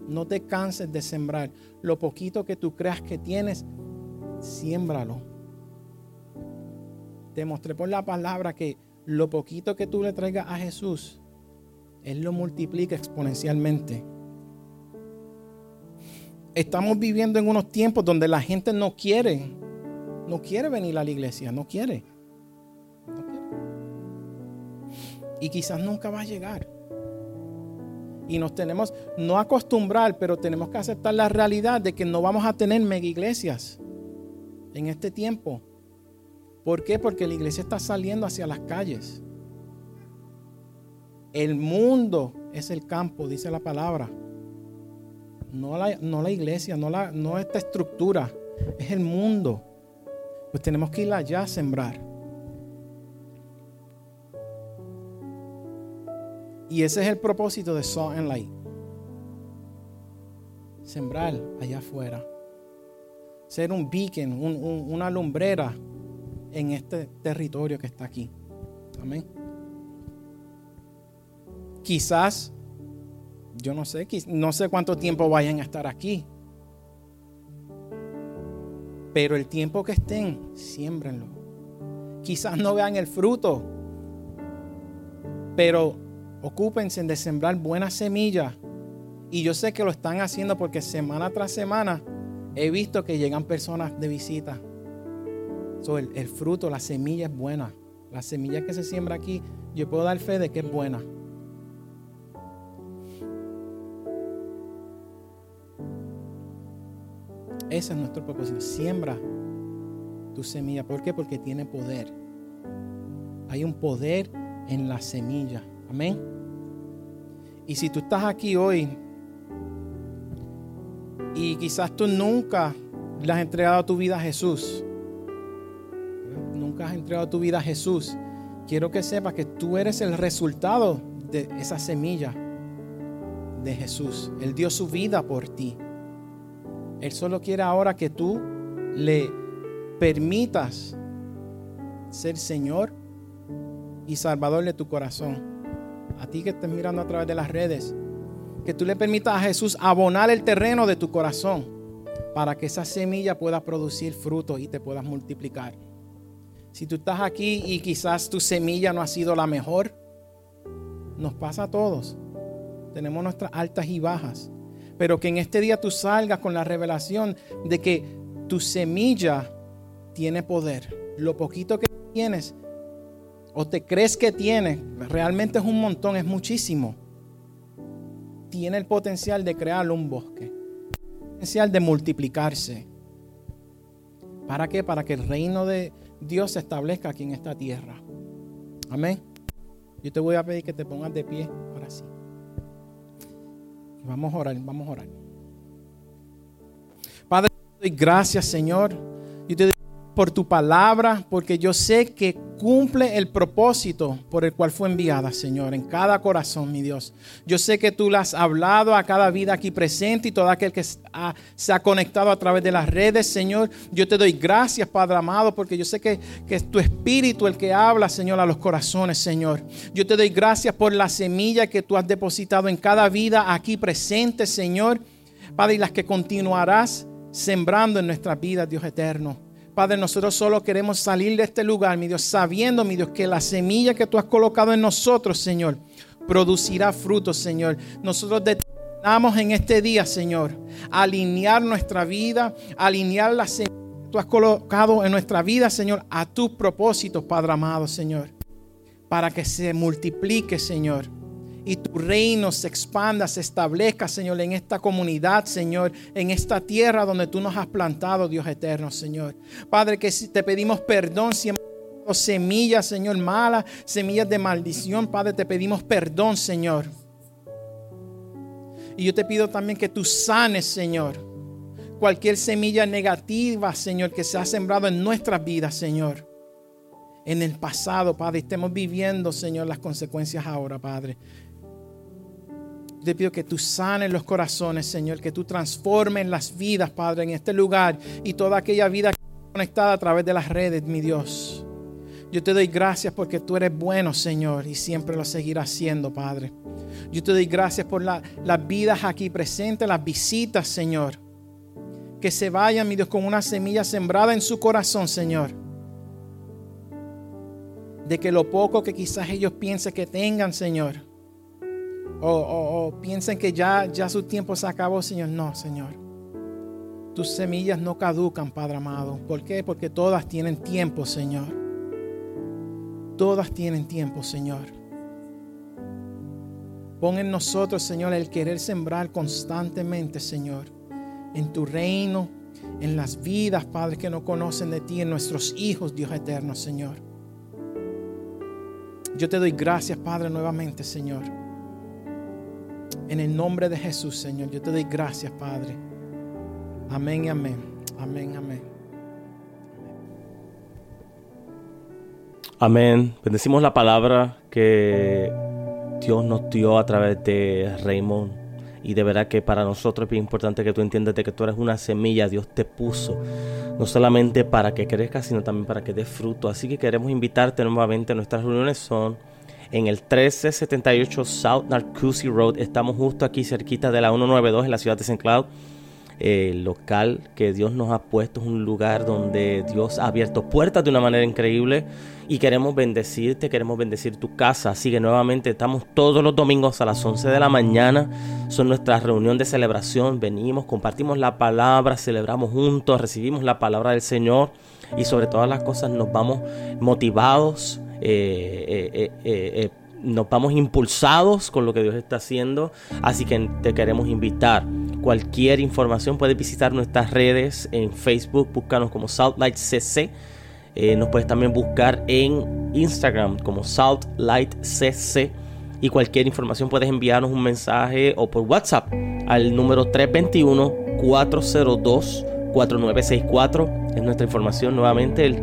no te canses de sembrar. Lo poquito que tú creas que tienes, siémbralo te mostré por la palabra que lo poquito que tú le traigas a Jesús, Él lo multiplica exponencialmente. Estamos viviendo en unos tiempos donde la gente no quiere, no quiere venir a la iglesia, no quiere. Y quizás nunca va a llegar. Y nos tenemos, no acostumbrar, pero tenemos que aceptar la realidad de que no vamos a tener mega iglesias en este tiempo. ¿Por qué? Porque la iglesia está saliendo hacia las calles. El mundo es el campo, dice la palabra. No la, no la iglesia, no, la, no esta estructura, es el mundo. Pues tenemos que ir allá a sembrar. Y ese es el propósito de Salt and Light. Sembrar allá afuera. Ser un beacon, una lumbrera en este territorio que está aquí. Amén. Quizás, yo no sé, no sé cuánto tiempo vayan a estar aquí. Pero el tiempo que estén, siémbrenlo. Quizás no vean el fruto, pero ocúpense de sembrar buenas semillas. Y yo sé que lo están haciendo porque semana tras semana he visto que llegan personas de visita el, fruto, la semilla es buena. La semilla que se siembra aquí, yo puedo dar fe de que es buena. Ese es nuestro propósito. Siembra tu semilla. ¿Por qué? Porque tiene poder. Hay un poder en la semilla. Amén. Y si tú estás aquí hoy y quizás tú nunca le has entregado tu vida a Jesús, nunca has entregado tu vida a Jesús, quiero que sepas que tú eres el resultado de esa semilla de Jesús. Él dio su vida por ti. Él solo quiere ahora que tú le permitas ser Señor y Salvador de tu corazón. A ti que estés mirando a través de las redes, que tú le permitas a Jesús abonar el terreno de tu corazón para que esa semilla pueda producir frutos y te puedas multiplicar. Si tú estás aquí y quizás tu semilla no ha sido la mejor, nos pasa a todos. Tenemos nuestras altas y bajas. Pero que en este día tú salgas con la revelación de que tu semilla tiene poder. Lo poquito que tienes o te crees que tienes, realmente es un montón, es muchísimo. Tiene el potencial de crear un bosque. El potencial de multiplicarse. ¿Para qué? Para que el reino de Dios se establezca aquí en esta tierra. Amén. Yo te voy a pedir que te pongas de pie ahora sí. Vamos a orar, vamos a orar. Padre, doy gracias, Señor. Por tu palabra, porque yo sé que cumple el propósito por el cual fue enviada, Señor, en cada corazón, mi Dios. Yo sé que tú la has hablado a cada vida aquí presente y todo aquel que se ha conectado a través de las redes, Señor. Yo te doy gracias, Padre amado, porque yo sé que, que es tu espíritu el que habla, Señor, a los corazones, Señor. Yo te doy gracias por la semilla que tú has depositado en cada vida aquí presente, Señor. Padre, y las que continuarás sembrando en nuestras vidas, Dios eterno. Padre, nosotros solo queremos salir de este lugar, mi Dios, sabiendo, mi Dios, que la semilla que tú has colocado en nosotros, Señor, producirá frutos, Señor. Nosotros determinamos en este día, Señor, alinear nuestra vida, alinear la semilla que tú has colocado en nuestra vida, Señor, a tus propósitos, Padre amado, Señor, para que se multiplique, Señor y tu reino se expanda, se establezca, Señor, en esta comunidad, Señor, en esta tierra donde tú nos has plantado, Dios eterno, Señor. Padre, que te pedimos perdón si hemos semillas, Señor, malas, semillas de maldición, Padre, te pedimos perdón, Señor. Y yo te pido también que tú sanes, Señor, cualquier semilla negativa, Señor, que se ha sembrado en nuestras vidas, Señor. En el pasado, Padre, estemos viviendo, Señor, las consecuencias ahora, Padre. Te pido que tú sanes los corazones, Señor, que tú transformes las vidas, Padre, en este lugar y toda aquella vida conectada a través de las redes, mi Dios. Yo te doy gracias porque tú eres bueno, Señor, y siempre lo seguirás siendo, Padre. Yo te doy gracias por las vidas aquí presentes, las visitas, Señor. Que se vayan, mi Dios, con una semilla sembrada en su corazón, Señor. De que lo poco que quizás ellos piensen que tengan, Señor o, piensen que ya, ya su tiempo se acabó, Señor. No, Señor. Tus semillas no caducan, Padre amado. ¿Por qué? Porque todas tienen tiempo, Señor. Todas tienen tiempo, Señor. Pon en nosotros, Señor, el querer sembrar constantemente, Señor, en tu reino, en las vidas, Padre, que no conocen de ti, en nuestros hijos, Dios eterno, Señor. Yo te doy gracias, Padre, nuevamente, Señor en el nombre de Jesús, Señor, yo te doy gracias, Padre. Amén y amén. Amén, amén. Amén. Bendecimos la palabra que Dios nos dio a través de Raymond. Y de verdad que para nosotros es bien importante que tú entiendas que tú eres una semilla, Dios te puso, no solamente para que crezcas, sino también para que dé fruto. Así que queremos invitarte nuevamente. Nuestras reuniones son en el 1378 South Narcoossee Road. Estamos justo aquí cerquita de la 192 en la ciudad de St. Cloud. El local que Dios nos ha puesto es un lugar donde Dios ha abierto puertas de una manera increíble y queremos bendecirte, queremos bendecir tu casa. Así que nuevamente estamos todos los domingos a las 11 de la mañana. Son nuestra reunión de celebración. Venimos, compartimos la palabra, celebramos juntos, recibimos la palabra del Señor y sobre todas las cosas nos vamos motivados eh, eh, eh, nos vamos impulsados con lo que Dios está haciendo. Así que te queremos invitar. Cualquier información puedes visitar nuestras redes en Facebook, búscanos como Southlight CC. nos puedes también buscar en Instagram como Southlight CC. Y cualquier información puedes enviarnos un mensaje o por WhatsApp al número 321-402-4964. Es nuestra información nuevamente, el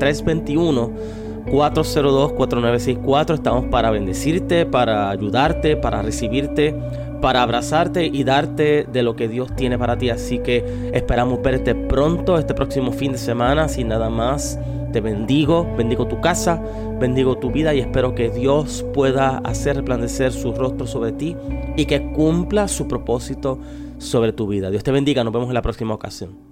321-402-4964. Estamos para bendecirte, para ayudarte, para recibirte para abrazarte y darte de lo que Dios tiene para ti. Así que esperamos verte pronto, este próximo fin de semana. Sin nada más, te bendigo, bendigo tu casa, bendigo tu vida y espero que Dios pueda hacer resplandecer su rostro sobre ti y que cumpla su propósito sobre tu vida. Dios te bendiga, nos vemos en la próxima ocasión.